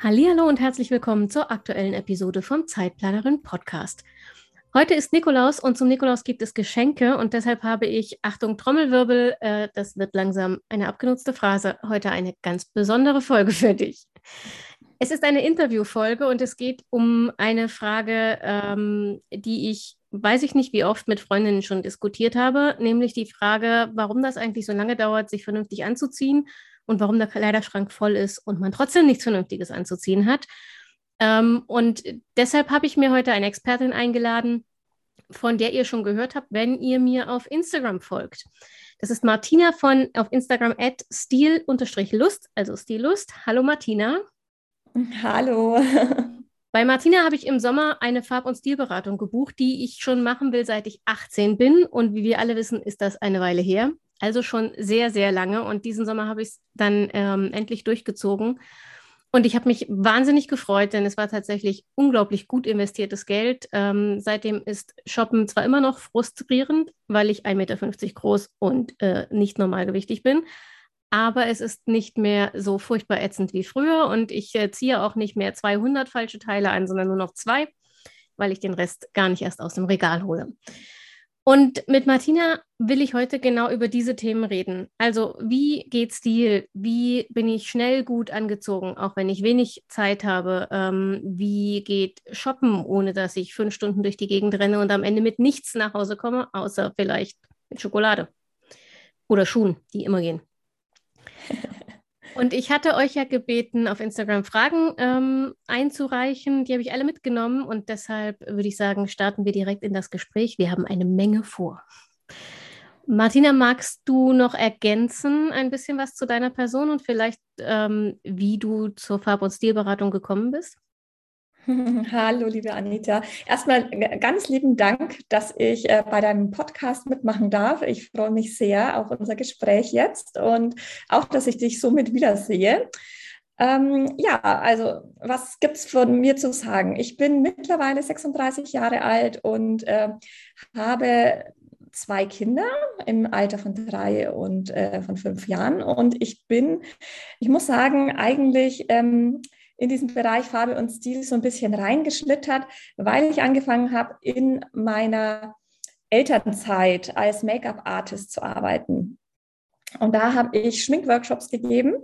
Hallo und herzlich willkommen zur aktuellen Episode vom Zeitplanerin Podcast. Heute ist Nikolaus und zum Nikolaus gibt es Geschenke und deshalb habe ich, Achtung, Trommelwirbel, äh, das wird langsam eine abgenutzte Phrase, heute eine ganz besondere Folge für dich. Es ist eine Interviewfolge und es geht um eine Frage, ähm, die ich, weiß ich nicht, wie oft mit Freundinnen schon diskutiert habe, nämlich die Frage, warum das eigentlich so lange dauert, sich vernünftig anzuziehen und warum der Kleiderschrank voll ist und man trotzdem nichts Vernünftiges anzuziehen hat. Ähm, und deshalb habe ich mir heute eine Expertin eingeladen, von der ihr schon gehört habt, wenn ihr mir auf Instagram folgt. Das ist Martina von auf Instagram at stil-lust, also Stillust. Hallo Martina. Hallo. Bei Martina habe ich im Sommer eine Farb- und Stilberatung gebucht, die ich schon machen will, seit ich 18 bin. Und wie wir alle wissen, ist das eine Weile her. Also schon sehr, sehr lange. Und diesen Sommer habe ich es dann ähm, endlich durchgezogen. Und ich habe mich wahnsinnig gefreut, denn es war tatsächlich unglaublich gut investiertes Geld. Ähm, seitdem ist Shoppen zwar immer noch frustrierend, weil ich 1,50 Meter groß und äh, nicht normalgewichtig bin, aber es ist nicht mehr so furchtbar ätzend wie früher und ich äh, ziehe auch nicht mehr 200 falsche Teile an, sondern nur noch zwei, weil ich den Rest gar nicht erst aus dem Regal hole. Und mit Martina will ich heute genau über diese Themen reden. Also, wie geht Stil? Wie bin ich schnell gut angezogen, auch wenn ich wenig Zeit habe? Ähm, wie geht Shoppen, ohne dass ich fünf Stunden durch die Gegend renne und am Ende mit nichts nach Hause komme, außer vielleicht mit Schokolade oder Schuhen, die immer gehen? Und ich hatte euch ja gebeten, auf Instagram Fragen ähm, einzureichen. Die habe ich alle mitgenommen und deshalb würde ich sagen, starten wir direkt in das Gespräch. Wir haben eine Menge vor. Martina, magst du noch ergänzen ein bisschen was zu deiner Person und vielleicht, ähm, wie du zur Farb- und Stilberatung gekommen bist? Hallo, liebe Anita. Erstmal ganz lieben Dank, dass ich äh, bei deinem Podcast mitmachen darf. Ich freue mich sehr auf unser Gespräch jetzt und auch, dass ich dich somit wiedersehe. Ähm, ja, also was gibt es von mir zu sagen? Ich bin mittlerweile 36 Jahre alt und äh, habe zwei Kinder im Alter von drei und äh, von fünf Jahren. Und ich bin, ich muss sagen, eigentlich ähm, in diesen Bereich Farbe und Stil so ein bisschen reingeschlittert, weil ich angefangen habe, in meiner Elternzeit als Make-up-Artist zu arbeiten. Und da habe ich Schminkworkshops gegeben.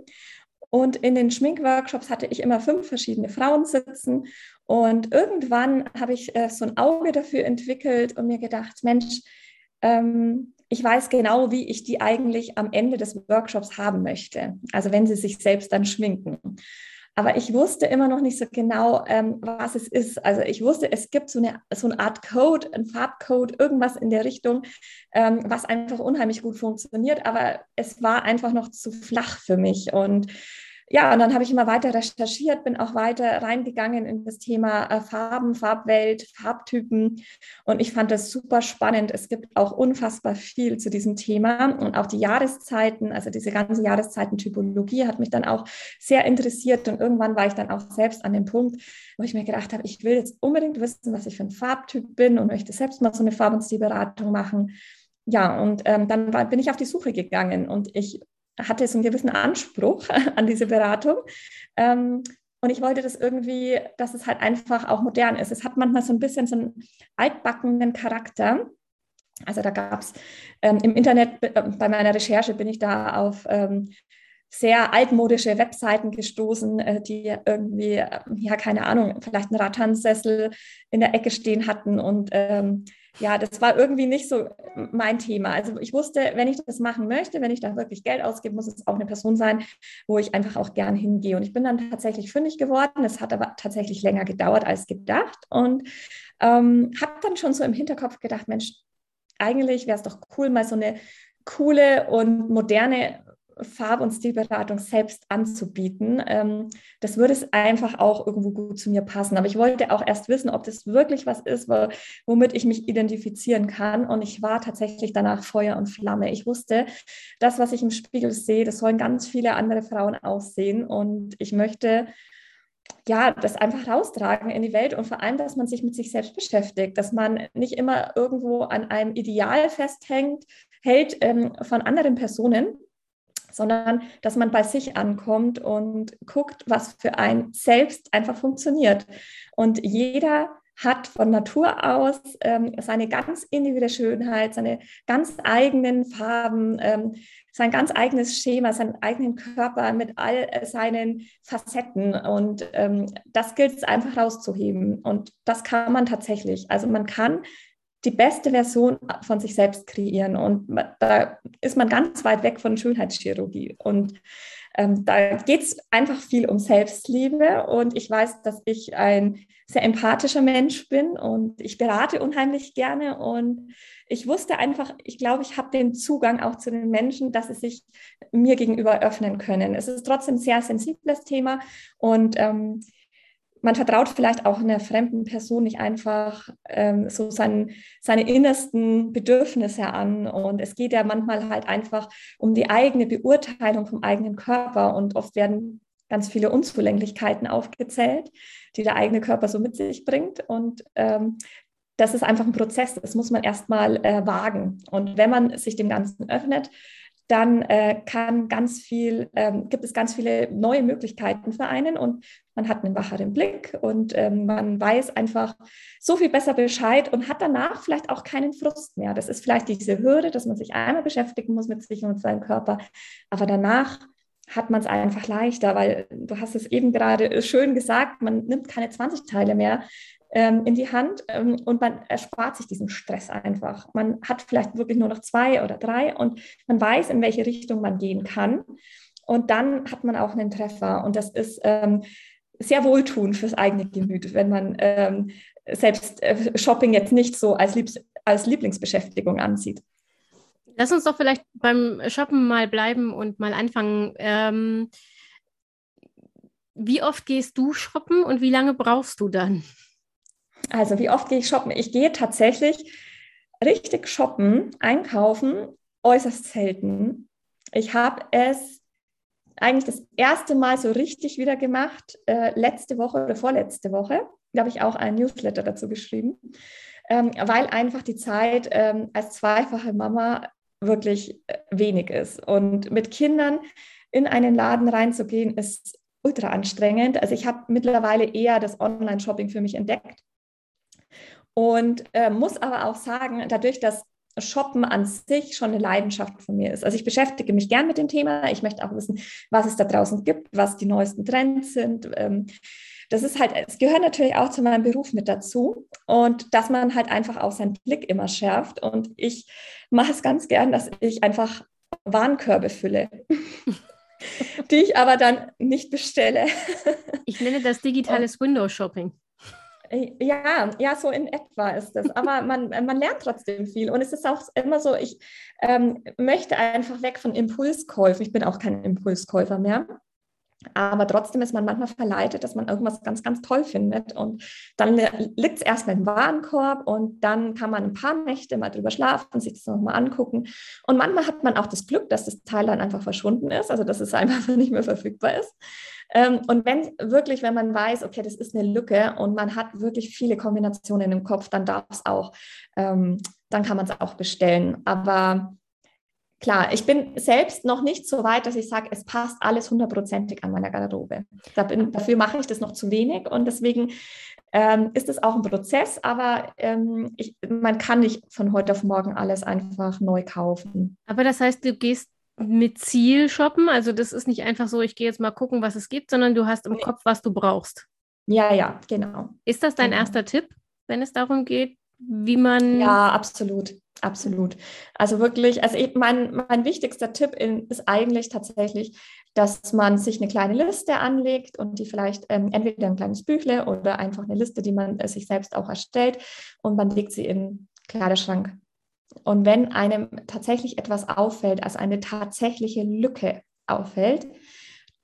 Und in den Schminkworkshops hatte ich immer fünf verschiedene Frauen sitzen. Und irgendwann habe ich äh, so ein Auge dafür entwickelt und mir gedacht, Mensch, ähm, ich weiß genau, wie ich die eigentlich am Ende des Workshops haben möchte. Also wenn sie sich selbst dann schminken. Aber ich wusste immer noch nicht so genau, ähm, was es ist. Also ich wusste, es gibt so eine, so eine Art Code, ein Farbcode, irgendwas in der Richtung, ähm, was einfach unheimlich gut funktioniert. Aber es war einfach noch zu flach für mich. Und ja, und dann habe ich immer weiter recherchiert, bin auch weiter reingegangen in das Thema äh, Farben, Farbwelt, Farbtypen. Und ich fand das super spannend. Es gibt auch unfassbar viel zu diesem Thema und auch die Jahreszeiten, also diese ganze Jahreszeitentypologie hat mich dann auch sehr interessiert. Und irgendwann war ich dann auch selbst an dem Punkt, wo ich mir gedacht habe, ich will jetzt unbedingt wissen, was ich für ein Farbtyp bin und möchte selbst mal so eine Farb- und Stilberatung machen. Ja, und ähm, dann war, bin ich auf die Suche gegangen und ich hatte so einen gewissen Anspruch an diese Beratung. Ähm, und ich wollte das irgendwie, dass es halt einfach auch modern ist. Es hat manchmal so ein bisschen so einen altbackenen Charakter. Also da gab es ähm, im Internet, äh, bei meiner Recherche bin ich da auf ähm, sehr altmodische Webseiten gestoßen, äh, die irgendwie, äh, ja, keine Ahnung, vielleicht einen Rattansessel in der Ecke stehen hatten und ähm, ja, das war irgendwie nicht so mein Thema. Also ich wusste, wenn ich das machen möchte, wenn ich da wirklich Geld ausgebe, muss es auch eine Person sein, wo ich einfach auch gern hingehe. Und ich bin dann tatsächlich fündig geworden. Es hat aber tatsächlich länger gedauert als gedacht und ähm, habe dann schon so im Hinterkopf gedacht, Mensch, eigentlich wäre es doch cool, mal so eine coole und moderne Farb- und Stilberatung selbst anzubieten. Ähm, das würde es einfach auch irgendwo gut zu mir passen. Aber ich wollte auch erst wissen, ob das wirklich was ist, womit ich mich identifizieren kann. Und ich war tatsächlich danach Feuer und Flamme. Ich wusste, das, was ich im Spiegel sehe, das sollen ganz viele andere Frauen aussehen. Und ich möchte ja, das einfach raustragen in die Welt und vor allem, dass man sich mit sich selbst beschäftigt, dass man nicht immer irgendwo an einem Ideal festhängt, hält ähm, von anderen Personen, sondern dass man bei sich ankommt und guckt, was für ein selbst einfach funktioniert. Und jeder hat von Natur aus ähm, seine ganz individuelle Schönheit, seine ganz eigenen Farben, ähm, sein ganz eigenes Schema, seinen eigenen Körper mit all seinen Facetten. Und ähm, das gilt es einfach rauszuheben. Und das kann man tatsächlich. Also man kann die beste Version von sich selbst kreieren. Und da ist man ganz weit weg von Schönheitschirurgie. Und ähm, da geht es einfach viel um Selbstliebe. Und ich weiß, dass ich ein sehr empathischer Mensch bin und ich berate unheimlich gerne. Und ich wusste einfach, ich glaube, ich habe den Zugang auch zu den Menschen, dass sie sich mir gegenüber öffnen können. Es ist trotzdem ein sehr sensibles Thema. Und ähm, man vertraut vielleicht auch einer fremden Person nicht einfach ähm, so sein, seine innersten Bedürfnisse an. Und es geht ja manchmal halt einfach um die eigene Beurteilung vom eigenen Körper. Und oft werden ganz viele Unzulänglichkeiten aufgezählt, die der eigene Körper so mit sich bringt. Und ähm, das ist einfach ein Prozess, das muss man erstmal äh, wagen. Und wenn man sich dem Ganzen öffnet, dann äh, kann ganz viel, ähm, gibt es ganz viele neue Möglichkeiten für einen und man hat einen wacheren Blick und ähm, man weiß einfach so viel besser Bescheid und hat danach vielleicht auch keinen Frust mehr. Das ist vielleicht diese Hürde, dass man sich einmal beschäftigen muss mit sich und seinem Körper, aber danach hat man es einfach leichter, weil du hast es eben gerade schön gesagt, man nimmt keine 20 Teile mehr, ähm, in die Hand ähm, und man erspart sich diesen Stress einfach. Man hat vielleicht wirklich nur noch zwei oder drei und man weiß, in welche Richtung man gehen kann. Und dann hat man auch einen Treffer. Und das ist ähm, sehr wohltuend fürs eigene Gemüt, wenn man ähm, selbst äh, Shopping jetzt nicht so als, Liebs als Lieblingsbeschäftigung ansieht. Lass uns doch vielleicht beim Shoppen mal bleiben und mal anfangen. Ähm, wie oft gehst du shoppen und wie lange brauchst du dann? Also wie oft gehe ich shoppen? Ich gehe tatsächlich richtig shoppen, einkaufen, äußerst selten. Ich habe es eigentlich das erste Mal so richtig wieder gemacht, äh, letzte Woche oder vorletzte Woche. Da habe ich auch einen Newsletter dazu geschrieben, ähm, weil einfach die Zeit ähm, als zweifache Mama wirklich äh, wenig ist. Und mit Kindern in einen Laden reinzugehen, ist ultra anstrengend. Also ich habe mittlerweile eher das Online-Shopping für mich entdeckt und äh, muss aber auch sagen, dadurch, dass Shoppen an sich schon eine Leidenschaft von mir ist. Also ich beschäftige mich gern mit dem Thema. Ich möchte auch wissen, was es da draußen gibt, was die neuesten Trends sind. Ähm, das ist halt, es gehört natürlich auch zu meinem Beruf mit dazu und dass man halt einfach auch seinen Blick immer schärft. Und ich mache es ganz gern, dass ich einfach Warenkörbe fülle. die ich aber dann nicht bestelle. Ich nenne das digitales Window Shopping. Ja, ja, so in etwa ist es. Aber man, man lernt trotzdem viel. Und es ist auch immer so, ich ähm, möchte einfach weg von Impulskäufen. Ich bin auch kein Impulskäufer mehr. Aber trotzdem ist man manchmal verleitet, dass man irgendwas ganz, ganz toll findet. Und dann liegt es erstmal im Warenkorb und dann kann man ein paar Nächte mal drüber schlafen, sich das nochmal angucken. Und manchmal hat man auch das Glück, dass das Teil dann einfach verschwunden ist, also dass es einfach nicht mehr verfügbar ist. Ähm, und wenn wirklich, wenn man weiß, okay, das ist eine Lücke und man hat wirklich viele Kombinationen im Kopf, dann darf es auch, ähm, dann kann man es auch bestellen. Aber klar, ich bin selbst noch nicht so weit, dass ich sage, es passt alles hundertprozentig an meiner Garderobe. Dafür mache ich das noch zu wenig und deswegen ähm, ist es auch ein Prozess, aber ähm, ich, man kann nicht von heute auf morgen alles einfach neu kaufen. Aber das heißt, du gehst mit Ziel shoppen, also das ist nicht einfach so, ich gehe jetzt mal gucken, was es gibt, sondern du hast im. Kopf, was du brauchst. Ja, ja, genau. Ist das dein genau. erster Tipp, wenn es darum geht, wie man. Ja, absolut. Absolut. Also wirklich, also mein, mein wichtigster Tipp in, ist eigentlich tatsächlich, dass man sich eine kleine Liste anlegt und die vielleicht ähm, entweder ein kleines Büchle oder einfach eine Liste, die man äh, sich selbst auch erstellt und man legt sie in Kleiderschrank. Und wenn einem tatsächlich etwas auffällt, als eine tatsächliche Lücke, auffällt,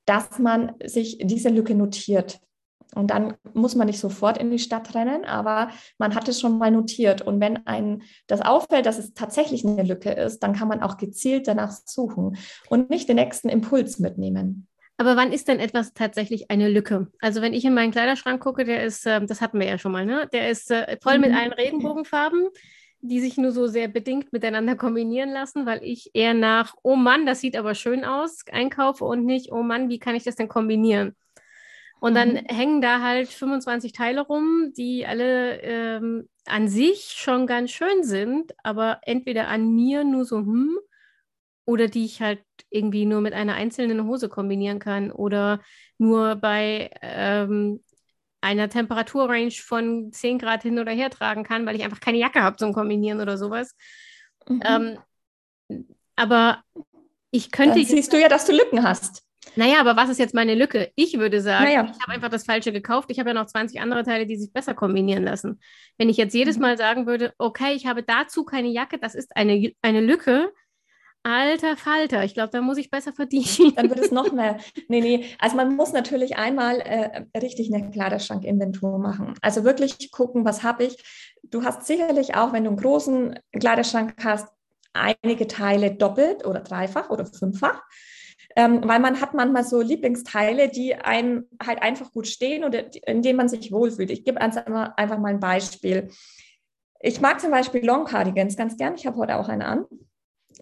dass man sich diese Lücke notiert. Und dann muss man nicht sofort in die Stadt rennen, aber man hat es schon mal notiert. Und wenn einem das auffällt, dass es tatsächlich eine Lücke ist, dann kann man auch gezielt danach suchen und nicht den nächsten Impuls mitnehmen. Aber wann ist denn etwas tatsächlich eine Lücke? Also wenn ich in meinen Kleiderschrank gucke, der ist, äh, das hatten wir ja schon mal, ne? Der ist äh, voll mit mhm. allen Regenbogenfarben, die sich nur so sehr bedingt miteinander kombinieren lassen, weil ich eher nach, oh Mann, das sieht aber schön aus, einkaufe und nicht, oh Mann, wie kann ich das denn kombinieren? Und dann mhm. hängen da halt 25 Teile rum, die alle ähm, an sich schon ganz schön sind, aber entweder an mir nur so, hm, oder die ich halt irgendwie nur mit einer einzelnen Hose kombinieren kann oder nur bei ähm, einer Temperaturrange von 10 Grad hin oder her tragen kann, weil ich einfach keine Jacke habe zum Kombinieren oder sowas. Mhm. Ähm, aber ich könnte. Dann siehst du ja, dass du Lücken hast. Naja, aber was ist jetzt meine Lücke? Ich würde sagen, naja. ich habe einfach das Falsche gekauft. Ich habe ja noch 20 andere Teile, die sich besser kombinieren lassen. Wenn ich jetzt jedes mhm. Mal sagen würde, okay, ich habe dazu keine Jacke, das ist eine, eine Lücke, Alter Falter, ich glaube, da muss ich besser verdienen. Dann wird es noch mehr. Nee, nee. Also man muss natürlich einmal äh, richtig eine Kleiderschrank-Inventur machen. Also wirklich gucken, was habe ich. Du hast sicherlich auch, wenn du einen großen Kleiderschrank hast, einige Teile doppelt oder dreifach oder fünffach. Ähm, weil man hat manchmal so Lieblingsteile, die einem halt einfach gut stehen oder in denen man sich wohlfühlt. Ich gebe einfach mal ein Beispiel. Ich mag zum Beispiel Long Cardigans ganz gern. Ich habe heute auch eine an.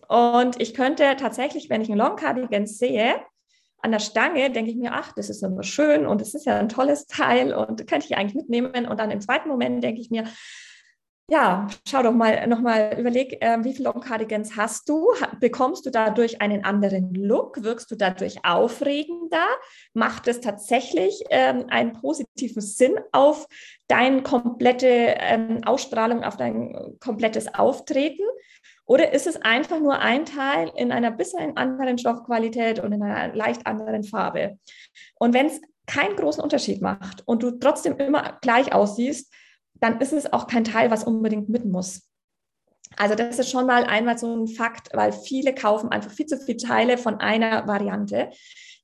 Und ich könnte tatsächlich, wenn ich einen Long Cardigan sehe, an der Stange denke ich mir, ach, das ist immer schön und es ist ja ein tolles Teil und könnte ich eigentlich mitnehmen. Und dann im zweiten Moment denke ich mir, ja, schau doch mal nochmal, überleg, äh, wie viele Long Cardigans hast du? bekommst du dadurch einen anderen Look? Wirkst du dadurch aufregender? Macht es tatsächlich ähm, einen positiven Sinn auf deine komplette ähm, Ausstrahlung, auf dein komplettes Auftreten? Oder ist es einfach nur ein Teil in einer bisschen anderen Stoffqualität und in einer leicht anderen Farbe? Und wenn es keinen großen Unterschied macht und du trotzdem immer gleich aussiehst, dann ist es auch kein Teil, was unbedingt mit muss. Also das ist schon mal einmal so ein Fakt, weil viele kaufen einfach viel zu viele Teile von einer Variante.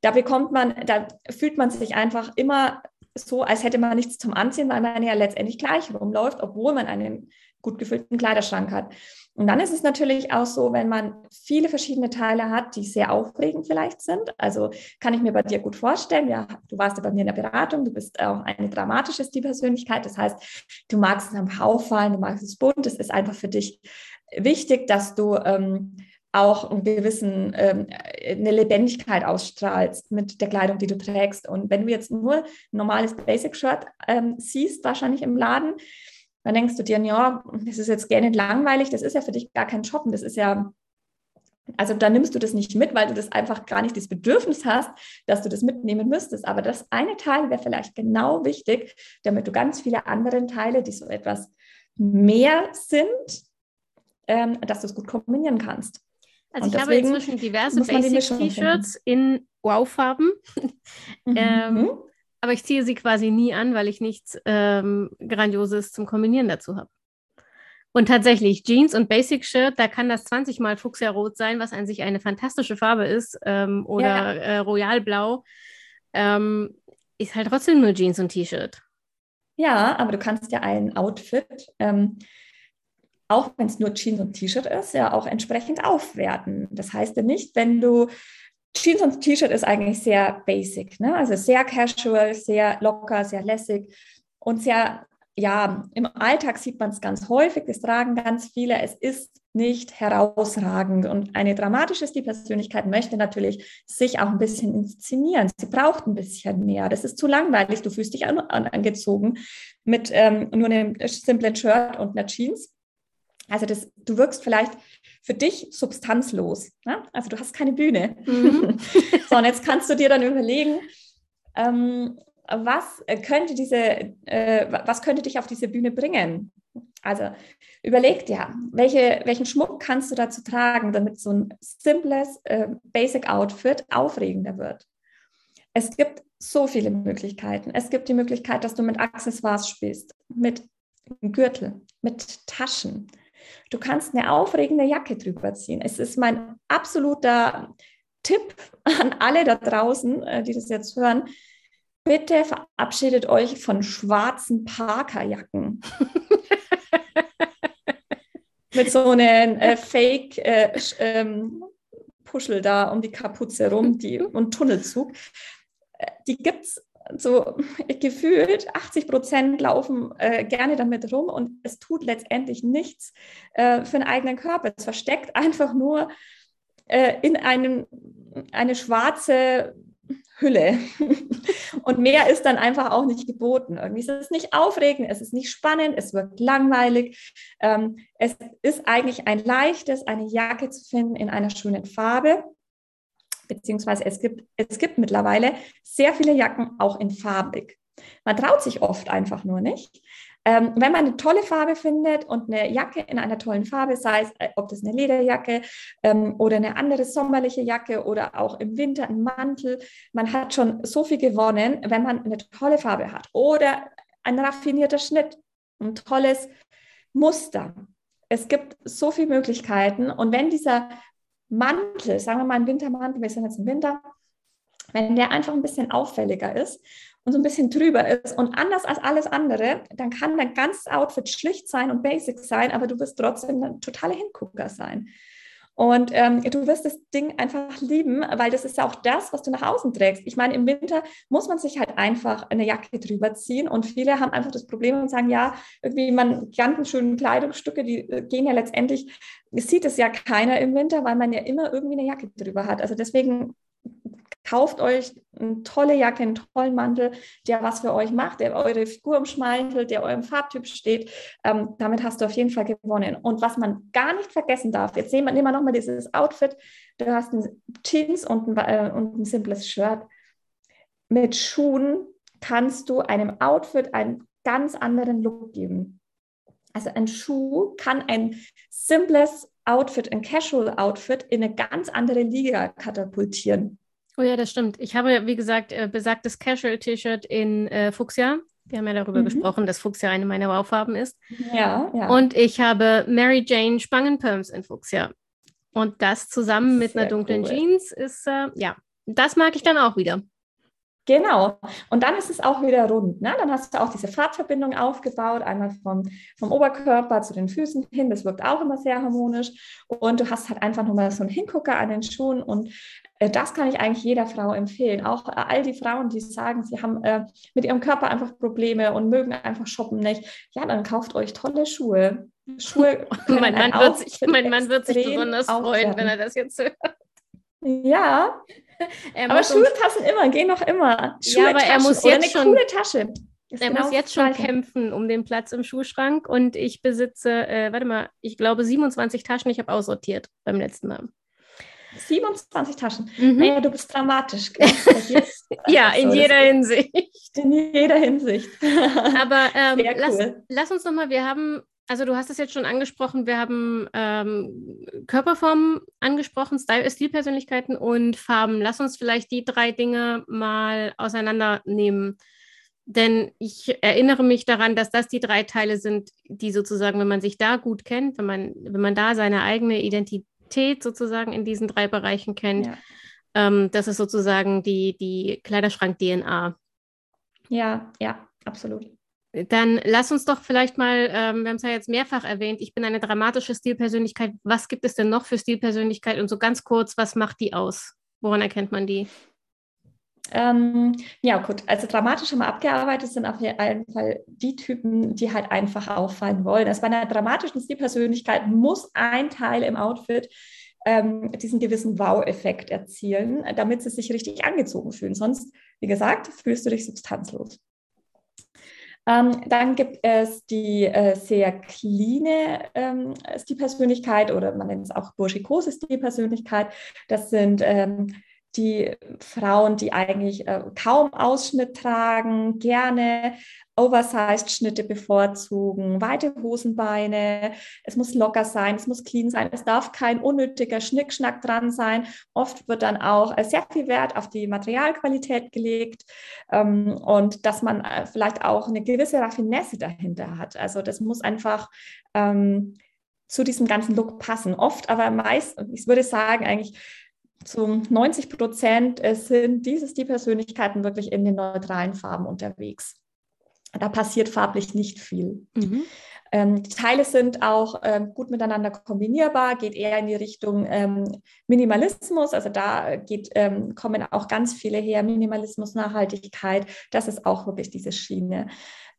Da bekommt man, da fühlt man sich einfach immer so, als hätte man nichts zum Anziehen, weil man ja letztendlich gleich rumläuft, obwohl man einen gut gefüllten Kleiderschrank hat. Und dann ist es natürlich auch so, wenn man viele verschiedene Teile hat, die sehr aufregend vielleicht sind. Also kann ich mir bei dir gut vorstellen. Ja, du warst ja bei mir in der Beratung, du bist auch eine dramatische Stilpersönlichkeit. Das heißt, du magst es am Auffallen, du magst es bunt. Es ist einfach für dich wichtig, dass du ähm, auch einen gewissen, ähm, eine Lebendigkeit ausstrahlst mit der Kleidung, die du trägst. Und wenn du jetzt nur ein normales Basic-Shirt ähm, siehst, wahrscheinlich im Laden, dann denkst du dir, ja, das ist jetzt gerne langweilig, das ist ja für dich gar kein Shoppen, das ist ja, also da nimmst du das nicht mit, weil du das einfach gar nicht das Bedürfnis hast, dass du das mitnehmen müsstest. Aber das eine Teil wäre vielleicht genau wichtig, damit du ganz viele andere Teile, die so etwas mehr sind, ähm, dass du es gut kombinieren kannst. Also Und ich habe inzwischen diverse Basic-T-Shirts in Wow-Farben. Mhm. ähm, aber ich ziehe sie quasi nie an, weil ich nichts ähm, Grandioses zum Kombinieren dazu habe. Und tatsächlich, Jeans und Basic Shirt, da kann das 20 mal Fuchsjarrot sein, was an sich eine fantastische Farbe ist, ähm, oder ja. äh, Royalblau. Ähm, ist halt trotzdem nur Jeans und T-Shirt. Ja, aber du kannst ja ein Outfit, ähm, auch wenn es nur Jeans und T-Shirt ist, ja auch entsprechend aufwerten. Das heißt ja nicht, wenn du Jeans und T-Shirt ist eigentlich sehr basic, ne? also sehr casual, sehr locker, sehr lässig und sehr, ja, im Alltag sieht man es ganz häufig, das tragen ganz viele. Es ist nicht herausragend und eine dramatische Stilpersönlichkeit möchte natürlich sich auch ein bisschen inszenieren. Sie braucht ein bisschen mehr. Das ist zu langweilig. Du fühlst dich an, an, angezogen mit ähm, nur einem simplen Shirt und einer Jeans. Also das, du wirkst vielleicht für dich substanzlos. Ne? Also du hast keine Bühne. Mhm. so, und jetzt kannst du dir dann überlegen, ähm, was könnte diese, äh, was könnte dich auf diese Bühne bringen? Also überleg dir, welche, welchen Schmuck kannst du dazu tragen, damit so ein simples äh, Basic Outfit aufregender wird. Es gibt so viele Möglichkeiten. Es gibt die Möglichkeit, dass du mit Accessoires spielst, mit Gürtel, mit Taschen, Du kannst eine aufregende Jacke drüber ziehen. Es ist mein absoluter Tipp an alle da draußen, äh, die das jetzt hören, bitte verabschiedet euch von schwarzen Parkerjacken. Mit so einem äh, Fake äh, ähm, Puschel da um die Kapuze rum die, und Tunnelzug. Äh, die gibt es so gefühlt 80 Prozent laufen äh, gerne damit rum und es tut letztendlich nichts äh, für den eigenen Körper. Es versteckt einfach nur äh, in einem, eine schwarze Hülle. und mehr ist dann einfach auch nicht geboten. Irgendwie ist es nicht aufregend, es ist nicht spannend, es wird langweilig. Ähm, es ist eigentlich ein leichtes, eine Jacke zu finden in einer schönen Farbe beziehungsweise es gibt, es gibt mittlerweile sehr viele Jacken auch in farbig. Man traut sich oft einfach nur nicht. Ähm, wenn man eine tolle Farbe findet und eine Jacke in einer tollen Farbe, sei es, äh, ob das eine Lederjacke ähm, oder eine andere sommerliche Jacke oder auch im Winter ein Mantel, man hat schon so viel gewonnen, wenn man eine tolle Farbe hat oder ein raffinierter Schnitt, ein tolles Muster. Es gibt so viele Möglichkeiten und wenn dieser Mantel, sagen wir mal ein Wintermantel, wir sind jetzt im Winter, wenn der einfach ein bisschen auffälliger ist und so ein bisschen drüber ist und anders als alles andere, dann kann dein ganzes Outfit schlicht sein und basic sein, aber du wirst trotzdem ein totaler Hingucker sein. Und ähm, du wirst das Ding einfach lieben, weil das ist ja auch das, was du nach außen trägst. Ich meine, im Winter muss man sich halt einfach eine Jacke drüber ziehen und viele haben einfach das Problem und sagen, ja, irgendwie man ganzen schönen Kleidungsstücke, die äh, gehen ja letztendlich, sieht es ja keiner im Winter, weil man ja immer irgendwie eine Jacke drüber hat. Also deswegen Kauft euch eine tolle Jacke, einen tollen Mantel, der was für euch macht, der eure Figur umschmeichelt, der eurem Farbtyp steht. Ähm, damit hast du auf jeden Fall gewonnen. Und was man gar nicht vergessen darf, jetzt nehmen wir, wir nochmal dieses Outfit. Du hast ein Jeans und ein, äh, und ein simples Shirt. Mit Schuhen kannst du einem Outfit einen ganz anderen Look geben. Also ein Schuh kann ein simples Outfit, ein Casual Outfit in eine ganz andere Liga katapultieren. Oh ja, das stimmt. Ich habe, wie gesagt, äh, besagtes Casual-T-Shirt in äh, Fuchsia. Wir haben ja darüber mhm. gesprochen, dass Fuchsia eine meiner Wow-Farben ist. Ja, ja. Und ich habe Mary Jane Spangenperms in Fuchsia. Und das zusammen mit Sehr einer dunklen cool. Jeans ist, äh, ja, das mag ich dann auch wieder. Genau. Und dann ist es auch wieder rund. Ne? Dann hast du auch diese Farbverbindung aufgebaut, einmal vom, vom Oberkörper zu den Füßen hin. Das wirkt auch immer sehr harmonisch. Und du hast halt einfach nochmal so einen Hingucker an den Schuhen. Und äh, das kann ich eigentlich jeder Frau empfehlen. Auch äh, all die Frauen, die sagen, sie haben äh, mit ihrem Körper einfach Probleme und mögen einfach shoppen nicht. Ja, dann kauft euch tolle Schuhe. Schuhe mein, Mann wird sich, mein Mann wird sich besonders freuen, wenn er das jetzt hört. Ja, aber Schuhe passen immer, gehen noch immer. Schuhe, ja, aber Taschen er muss jetzt eine schon, coole Tasche. Ist er genau muss jetzt schon kämpfen um den Platz im Schuhschrank und ich besitze, äh, warte mal, ich glaube 27 Taschen. Ich habe aussortiert beim letzten Mal. 27 Taschen. Mhm. Naja, du bist dramatisch. ja, in so, jeder Hinsicht. In jeder Hinsicht. Aber ähm, cool. lass, lass, uns nochmal, wir haben also du hast es jetzt schon angesprochen, wir haben ähm, Körperformen angesprochen, Style Stilpersönlichkeiten und Farben. Lass uns vielleicht die drei Dinge mal auseinandernehmen. Denn ich erinnere mich daran, dass das die drei Teile sind, die sozusagen, wenn man sich da gut kennt, wenn man, wenn man da seine eigene Identität sozusagen in diesen drei Bereichen kennt, ja. ähm, das ist sozusagen die, die Kleiderschrank-DNA. Ja, ja, absolut. Dann lass uns doch vielleicht mal, ähm, wir haben es ja jetzt mehrfach erwähnt, ich bin eine dramatische Stilpersönlichkeit. Was gibt es denn noch für Stilpersönlichkeit? Und so ganz kurz, was macht die aus? Woran erkennt man die? Ähm, ja, gut. Also dramatisch haben wir abgearbeitet, sind auf jeden Fall die Typen, die halt einfach auffallen wollen. Also bei einer dramatischen Stilpersönlichkeit muss ein Teil im Outfit ähm, diesen gewissen Wow-Effekt erzielen, damit sie sich richtig angezogen fühlen. Sonst, wie gesagt, fühlst du dich substanzlos. Ähm, dann gibt es die äh, sehr cleane ähm, Stilpersönlichkeit oder man nennt es auch burschikose Stilpersönlichkeit. Das sind ähm, die Frauen, die eigentlich äh, kaum Ausschnitt tragen, gerne Oversized-Schnitte bevorzugen, weite Hosenbeine. Es muss locker sein, es muss clean sein, es darf kein unnötiger Schnickschnack dran sein. Oft wird dann auch äh, sehr viel Wert auf die Materialqualität gelegt ähm, und dass man äh, vielleicht auch eine gewisse Raffinesse dahinter hat. Also das muss einfach ähm, zu diesem ganzen Look passen. Oft aber meist, ich würde sagen, eigentlich zu 90 Prozent sind dieses die Persönlichkeiten wirklich in den neutralen Farben unterwegs. Da passiert farblich nicht viel. Mhm. Ähm, die Teile sind auch ähm, gut miteinander kombinierbar, geht eher in die Richtung ähm, Minimalismus. Also da geht, ähm, kommen auch ganz viele her, Minimalismus, Nachhaltigkeit. Das ist auch wirklich diese Schiene.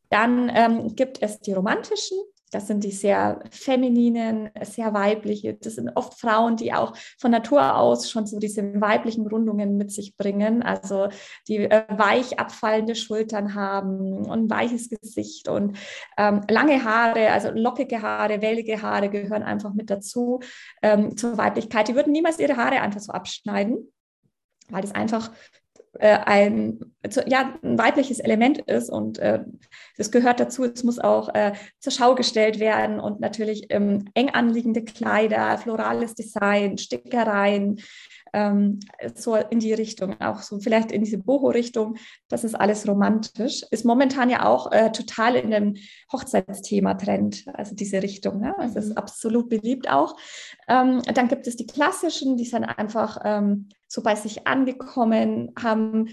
Dann ähm, gibt es die romantischen das sind die sehr femininen, sehr weibliche. Das sind oft Frauen, die auch von Natur aus schon so diese weiblichen Rundungen mit sich bringen. Also die äh, weich abfallende Schultern haben und weiches Gesicht und ähm, lange Haare, also lockige Haare, wellige Haare gehören einfach mit dazu ähm, zur Weiblichkeit. Die würden niemals ihre Haare einfach so abschneiden weil das einfach äh, ein, ja, ein weibliches Element ist und äh, das gehört dazu. Es muss auch äh, zur Schau gestellt werden und natürlich ähm, eng anliegende Kleider, florales Design, Stickereien, ähm, so in die Richtung, auch so vielleicht in diese Boho-Richtung. Das ist alles romantisch. Ist momentan ja auch äh, total in dem Hochzeitsthema-Trend, also diese Richtung. Ne? Also ist mhm. absolut beliebt auch. Ähm, dann gibt es die klassischen, die sind einfach ähm, so bei sich angekommen, haben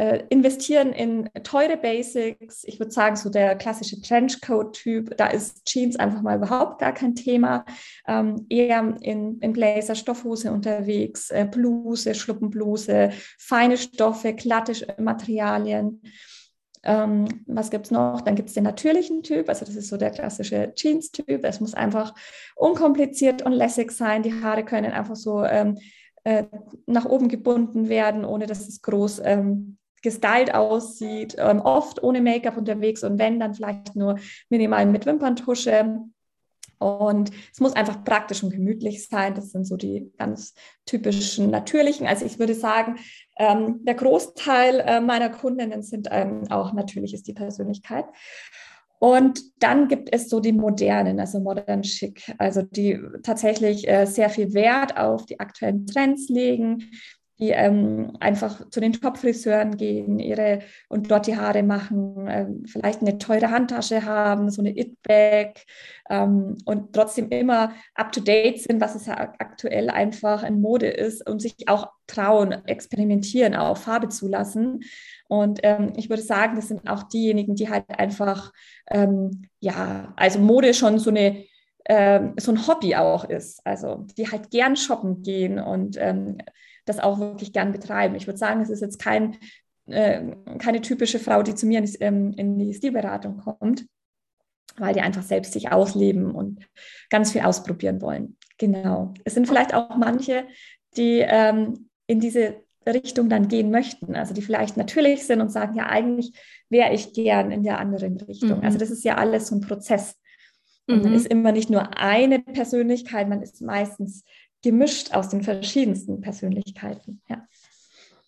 äh, investieren in teure Basics. Ich würde sagen, so der klassische Trenchcoat-Typ, da ist Jeans einfach mal überhaupt gar kein Thema. Ähm, eher in, in Blazer, Stoffhose unterwegs, äh, Bluse, Schluppenbluse, feine Stoffe, glatte Materialien. Ähm, was gibt es noch? Dann gibt es den natürlichen Typ, also das ist so der klassische Jeans-Typ. Es muss einfach unkompliziert und lässig sein. Die Haare können einfach so ähm, äh, nach oben gebunden werden, ohne dass es groß ähm, gestylt aussieht, ähm, oft ohne Make-up unterwegs und wenn, dann vielleicht nur minimal mit Wimperntusche. Und es muss einfach praktisch und gemütlich sein. Das sind so die ganz typischen natürlichen. Also ich würde sagen, ähm, der Großteil äh, meiner Kundinnen sind ähm, auch natürlich ist die Persönlichkeit. Und dann gibt es so die modernen, also modern schick, also die tatsächlich äh, sehr viel Wert auf die aktuellen Trends legen, die ähm, einfach zu den Top-Friseuren gehen, ihre und dort die Haare machen, ähm, vielleicht eine teure Handtasche haben, so eine It-Bag ähm, und trotzdem immer up-to-date sind, was es ja aktuell einfach in Mode ist und sich auch trauen, experimentieren, auch Farbe zulassen. Und ähm, ich würde sagen, das sind auch diejenigen, die halt einfach, ähm, ja, also Mode schon so eine ähm, so ein Hobby auch ist. Also die halt gern shoppen gehen und ähm, das auch wirklich gern betreiben. Ich würde sagen, es ist jetzt kein, äh, keine typische Frau, die zu mir in die, ähm, in die Stilberatung kommt, weil die einfach selbst sich ausleben und ganz viel ausprobieren wollen. Genau. Es sind vielleicht auch manche, die ähm, in diese Richtung dann gehen möchten, also die vielleicht natürlich sind und sagen, ja, eigentlich wäre ich gern in der anderen Richtung. Mhm. Also das ist ja alles so ein Prozess. Und mhm. man ist immer nicht nur eine Persönlichkeit, man ist meistens gemischt aus den verschiedensten Persönlichkeiten. Ja.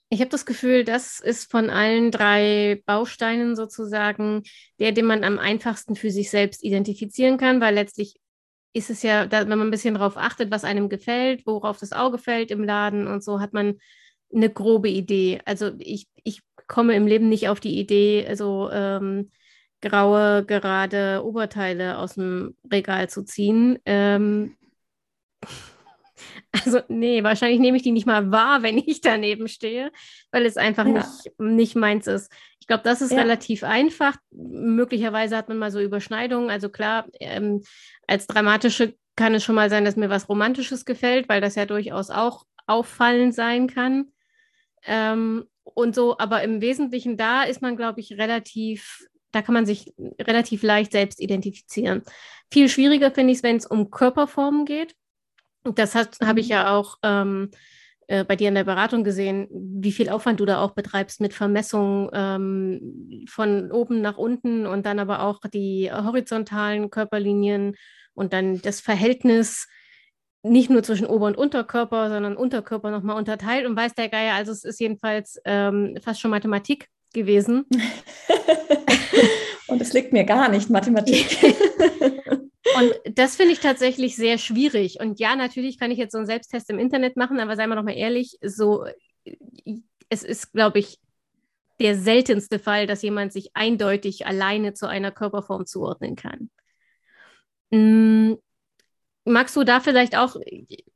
Ich habe das Gefühl, das ist von allen drei Bausteinen sozusagen der, den man am einfachsten für sich selbst identifizieren kann, weil letztlich ist es ja, wenn man ein bisschen darauf achtet, was einem gefällt, worauf das Auge fällt im Laden und so, hat man eine grobe Idee. Also ich, ich komme im Leben nicht auf die Idee, so ähm, graue, gerade Oberteile aus dem Regal zu ziehen. Ähm, also nee, wahrscheinlich nehme ich die nicht mal wahr, wenn ich daneben stehe, weil es einfach ja. nicht, nicht meins ist. Ich glaube, das ist ja. relativ einfach. Möglicherweise hat man mal so Überschneidungen. Also klar, ähm, als dramatische kann es schon mal sein, dass mir was Romantisches gefällt, weil das ja durchaus auch auffallend sein kann. Ähm, und so, aber im Wesentlichen da ist man, glaube ich, relativ, da kann man sich relativ leicht selbst identifizieren. Viel schwieriger finde ich es, wenn es um Körperformen geht. Das habe ich mhm. ja auch ähm, äh, bei dir in der Beratung gesehen, wie viel Aufwand du da auch betreibst mit Vermessung ähm, von oben nach unten und dann aber auch die horizontalen Körperlinien und dann das Verhältnis nicht nur zwischen Ober- und Unterkörper, sondern Unterkörper nochmal unterteilt und weiß der Geier, also es ist jedenfalls ähm, fast schon Mathematik gewesen. und es liegt mir gar nicht, Mathematik. und das finde ich tatsächlich sehr schwierig. Und ja, natürlich kann ich jetzt so einen Selbsttest im Internet machen, aber seien wir doch mal ehrlich, so es ist, glaube ich, der seltenste Fall, dass jemand sich eindeutig alleine zu einer Körperform zuordnen kann. Mm, Magst du da vielleicht auch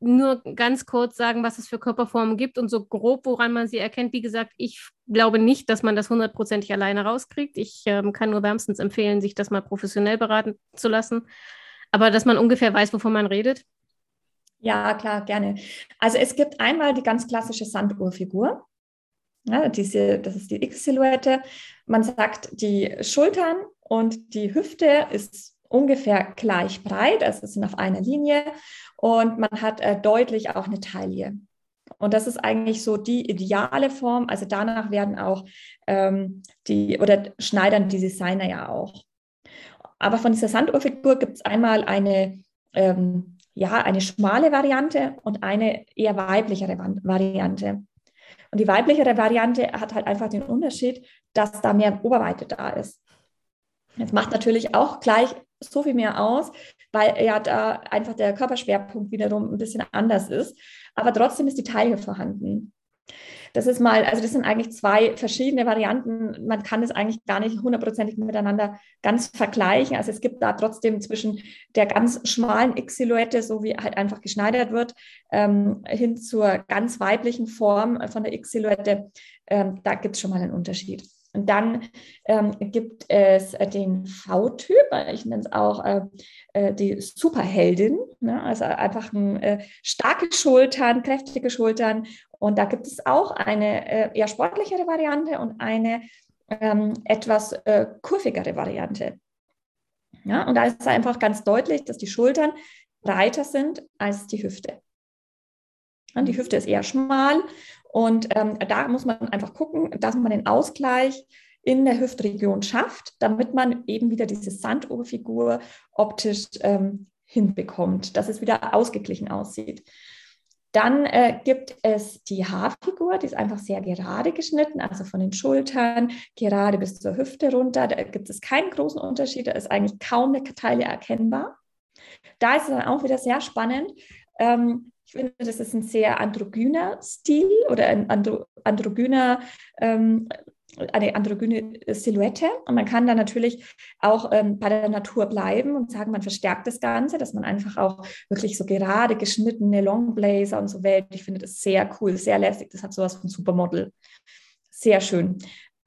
nur ganz kurz sagen, was es für Körperformen gibt und so grob, woran man sie erkennt? Wie gesagt, ich glaube nicht, dass man das hundertprozentig alleine rauskriegt. Ich ähm, kann nur wärmstens empfehlen, sich das mal professionell beraten zu lassen. Aber dass man ungefähr weiß, wovon man redet. Ja, klar, gerne. Also es gibt einmal die ganz klassische Sanduhrfigur. Ja, diese, das ist die X-Silhouette. Man sagt, die Schultern und die Hüfte ist ungefähr gleich breit, also sind auf einer Linie und man hat äh, deutlich auch eine Taille. Und das ist eigentlich so die ideale Form. Also danach werden auch ähm, die oder schneidern die Designer ja auch. Aber von dieser Sanduhrfigur gibt es einmal eine, ähm, ja, eine schmale Variante und eine eher weiblichere Variante. Und die weiblichere Variante hat halt einfach den Unterschied, dass da mehr Oberweite da ist. Das macht natürlich auch gleich so viel mehr aus, weil ja da einfach der Körperschwerpunkt wiederum ein bisschen anders ist. Aber trotzdem ist die Taille vorhanden. Das ist mal, also das sind eigentlich zwei verschiedene Varianten. Man kann es eigentlich gar nicht hundertprozentig miteinander ganz vergleichen. Also es gibt da trotzdem zwischen der ganz schmalen X-Silhouette, so wie halt einfach geschneidert wird, ähm, hin zur ganz weiblichen Form von der X-Silhouette, ähm, da gibt es schon mal einen Unterschied. Und dann ähm, gibt es den V-Typ, ich nenne es auch äh, äh, die Superheldin, ne? also einfach ein, äh, starke Schultern, kräftige Schultern. Und da gibt es auch eine äh, eher sportlichere Variante und eine ähm, etwas äh, kurvigere Variante. Ja? Und da ist einfach ganz deutlich, dass die Schultern breiter sind als die Hüfte. Und die Hüfte ist eher schmal und ähm, da muss man einfach gucken, dass man den Ausgleich in der Hüftregion schafft, damit man eben wieder diese Sanduhrfigur optisch ähm, hinbekommt, dass es wieder ausgeglichen aussieht. Dann äh, gibt es die Haarfigur, die ist einfach sehr gerade geschnitten, also von den Schultern gerade bis zur Hüfte runter. Da gibt es keinen großen Unterschied, da ist eigentlich kaum eine Teile erkennbar. Da ist es dann auch wieder sehr spannend. Ähm, ich finde, das ist ein sehr androgyner Stil oder ein andro androgyner, ähm, eine androgyne Silhouette. Und man kann da natürlich auch ähm, bei der Natur bleiben und sagen, man verstärkt das Ganze, dass man einfach auch wirklich so gerade geschnittene Longblazer und so wählt. Ich finde das sehr cool, sehr lässig. Das hat sowas von Supermodel. Sehr schön.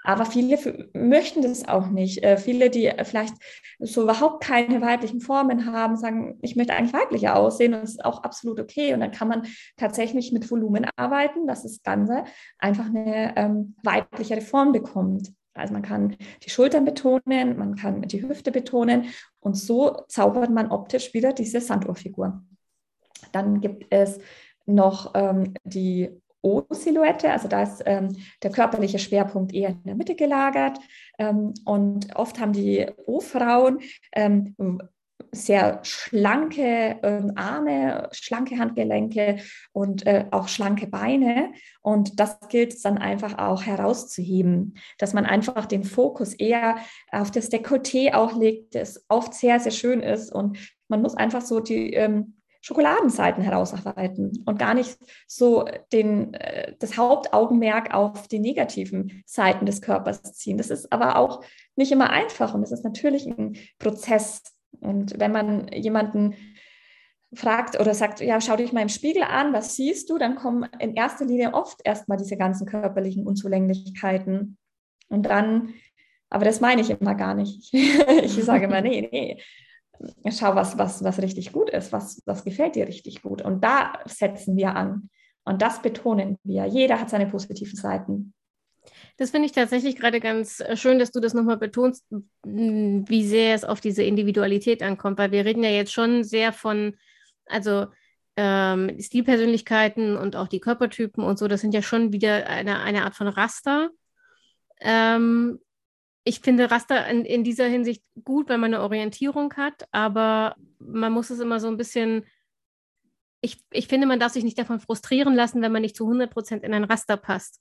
Aber viele möchten das auch nicht. Äh, viele, die vielleicht so überhaupt keine weiblichen Formen haben, sagen, ich möchte eigentlich weiblicher aussehen und das ist auch absolut okay. Und dann kann man tatsächlich mit Volumen arbeiten, dass das Ganze einfach eine ähm, weiblichere Form bekommt. Also man kann die Schultern betonen, man kann die Hüfte betonen und so zaubert man optisch wieder diese Sanduhrfigur. Dann gibt es noch ähm, die O-Silhouette, also da ist ähm, der körperliche Schwerpunkt eher in der Mitte gelagert. Ähm, und oft haben die O-Frauen ähm, sehr schlanke ähm, Arme, schlanke Handgelenke und äh, auch schlanke Beine. Und das gilt es dann einfach auch herauszuheben, dass man einfach den Fokus eher auf das Dekolleté auch legt, das oft sehr, sehr schön ist. Und man muss einfach so die Schokoladenseiten herausarbeiten und gar nicht so den, äh, das Hauptaugenmerk auf die negativen Seiten des Körpers ziehen. Das ist aber auch nicht immer einfach und es ist natürlich ein Prozess. Und wenn man jemanden fragt oder sagt, ja, schau dich mal im Spiegel an, was siehst du, dann kommen in erster Linie oft erstmal diese ganzen körperlichen Unzulänglichkeiten. Und dann, aber das meine ich immer gar nicht. ich sage immer, nee, nee, schau, was, was, was richtig gut ist, was, was gefällt dir richtig gut. Und da setzen wir an. Und das betonen wir. Jeder hat seine positiven Seiten. Das finde ich tatsächlich gerade ganz äh, schön, dass du das nochmal betonst, wie sehr es auf diese Individualität ankommt, weil wir reden ja jetzt schon sehr von, also ähm, Stilpersönlichkeiten und auch die Körpertypen und so, das sind ja schon wieder eine, eine Art von Raster. Ähm, ich finde Raster in, in dieser Hinsicht gut, weil man eine Orientierung hat, aber man muss es immer so ein bisschen, ich, ich finde, man darf sich nicht davon frustrieren lassen, wenn man nicht zu 100 Prozent in ein Raster passt.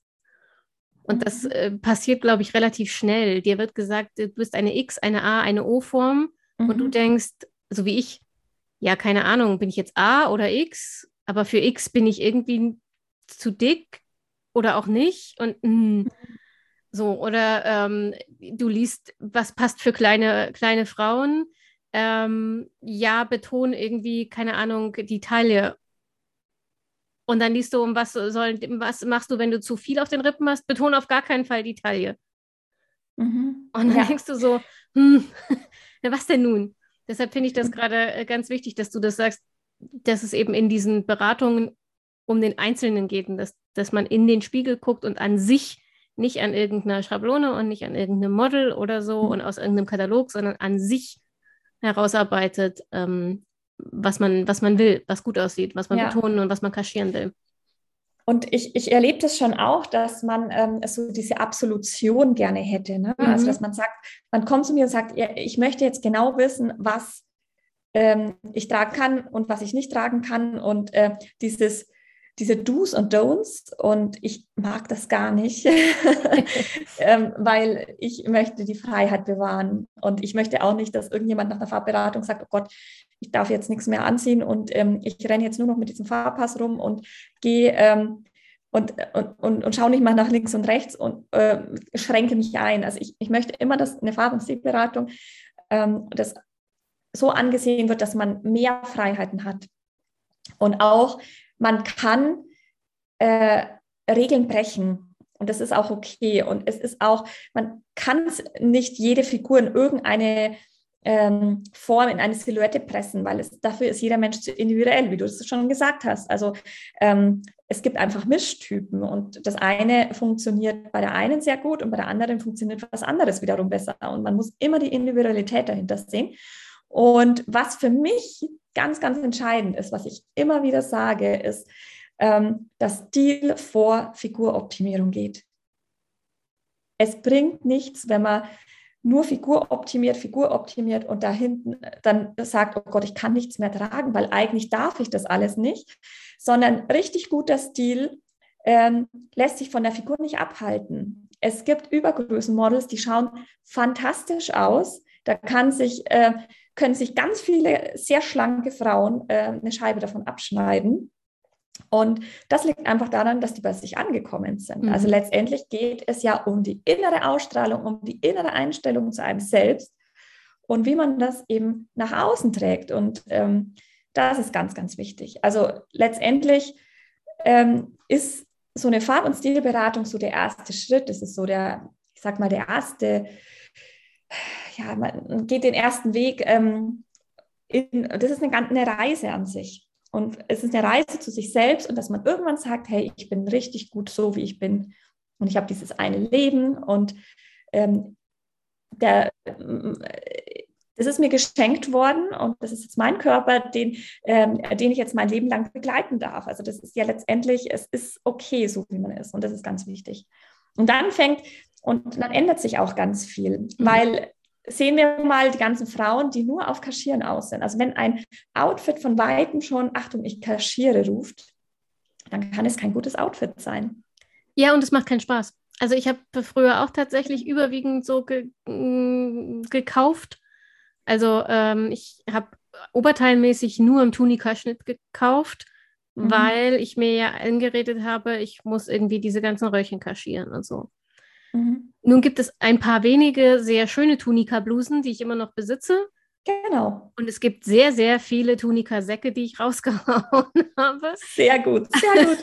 Und das mhm. äh, passiert, glaube ich, relativ schnell. Dir wird gesagt, du bist eine X, eine A, eine O-Form mhm. und du mhm. denkst, so wie ich, ja, keine Ahnung, bin ich jetzt A oder X, aber für X bin ich irgendwie zu dick oder auch nicht. Und mh, so, oder ähm, du liest, was passt für kleine, kleine Frauen. ähm, ja, beton irgendwie, keine Ahnung, die Taille. Und dann liest du, um was soll, was machst du, wenn du zu viel auf den Rippen hast? Beton auf gar keinen Fall die Taille. Mhm. Und dann ja. denkst du so, hm, was denn nun? Deshalb finde ich das gerade äh, ganz wichtig, dass du das sagst, dass es eben in diesen Beratungen um den Einzelnen geht und dass, dass man in den Spiegel guckt und an sich nicht an irgendeiner Schablone und nicht an irgendeinem Model oder so mhm. und aus irgendeinem Katalog, sondern an sich herausarbeitet, ähm, was, man, was man will, was gut aussieht, was man ja. betonen und was man kaschieren will. Und ich, ich erlebe das schon auch, dass man ähm, so diese Absolution gerne hätte. Ne? Also, mhm. Also, dass man sagt, man kommt zu mir und sagt, ja, ich möchte jetzt genau wissen, was ähm, ich tragen kann und was ich nicht tragen kann. Und äh, dieses, diese Do's und Don'ts und ich mag das gar nicht, ähm, weil ich möchte die Freiheit bewahren und ich möchte auch nicht, dass irgendjemand nach der Farbberatung sagt, oh Gott, ich darf jetzt nichts mehr anziehen und ähm, ich renne jetzt nur noch mit diesem Farbpass rum und gehe ähm, und, und, und, und schaue nicht mal nach links und rechts und äh, schränke mich ein. Also ich, ich möchte immer, dass eine Farb- und Stilberatung ähm, das so angesehen wird, dass man mehr Freiheiten hat. Und auch man kann äh, Regeln brechen. Und das ist auch okay. Und es ist auch, man kann nicht jede Figur in irgendeine ähm, Form, in eine Silhouette pressen, weil es, dafür ist jeder Mensch individuell, wie du es schon gesagt hast. Also ähm, es gibt einfach Mischtypen und das eine funktioniert bei der einen sehr gut und bei der anderen funktioniert was anderes wiederum besser. Und man muss immer die Individualität dahinter sehen. Und was für mich ganz, ganz entscheidend ist, was ich immer wieder sage, ist, ähm, dass Stil vor Figuroptimierung geht. Es bringt nichts, wenn man nur Figur optimiert, Figur optimiert und da hinten dann sagt, oh Gott, ich kann nichts mehr tragen, weil eigentlich darf ich das alles nicht, sondern richtig guter Stil ähm, lässt sich von der Figur nicht abhalten. Es gibt Übergrößenmodels, die schauen fantastisch aus. Da kann sich äh, können sich ganz viele sehr schlanke Frauen äh, eine Scheibe davon abschneiden. Und das liegt einfach daran, dass die bei sich angekommen sind. Mhm. Also letztendlich geht es ja um die innere Ausstrahlung, um die innere Einstellung zu einem selbst und wie man das eben nach außen trägt. Und ähm, das ist ganz, ganz wichtig. Also letztendlich ähm, ist so eine Farb- und Stilberatung so der erste Schritt. Das ist so der, ich sag mal, der erste ja, man geht den ersten Weg. Ähm, in, das ist eine, eine Reise an sich. Und es ist eine Reise zu sich selbst und dass man irgendwann sagt, hey, ich bin richtig gut so, wie ich bin. Und ich habe dieses eine Leben und ähm, der, das ist mir geschenkt worden und das ist jetzt mein Körper, den, ähm, den ich jetzt mein Leben lang begleiten darf. Also das ist ja letztendlich, es ist okay, so wie man ist und das ist ganz wichtig. Und dann fängt, und dann ändert sich auch ganz viel, mhm. weil sehen wir mal die ganzen Frauen, die nur auf Kaschieren aus sind. Also wenn ein Outfit von Weitem schon, Achtung, ich kaschiere ruft, dann kann es kein gutes Outfit sein. Ja, und es macht keinen Spaß. Also ich habe früher auch tatsächlich überwiegend so ge mm, gekauft. Also ähm, ich habe oberteilmäßig nur im Tunika-Schnitt gekauft, mhm. weil ich mir ja eingeredet habe, ich muss irgendwie diese ganzen Röllchen kaschieren und so. Mhm. Nun gibt es ein paar wenige sehr schöne Tunika-Blusen, die ich immer noch besitze. Genau. Und es gibt sehr, sehr viele Tunika-Säcke, die ich rausgehauen habe. Sehr gut, sehr gut.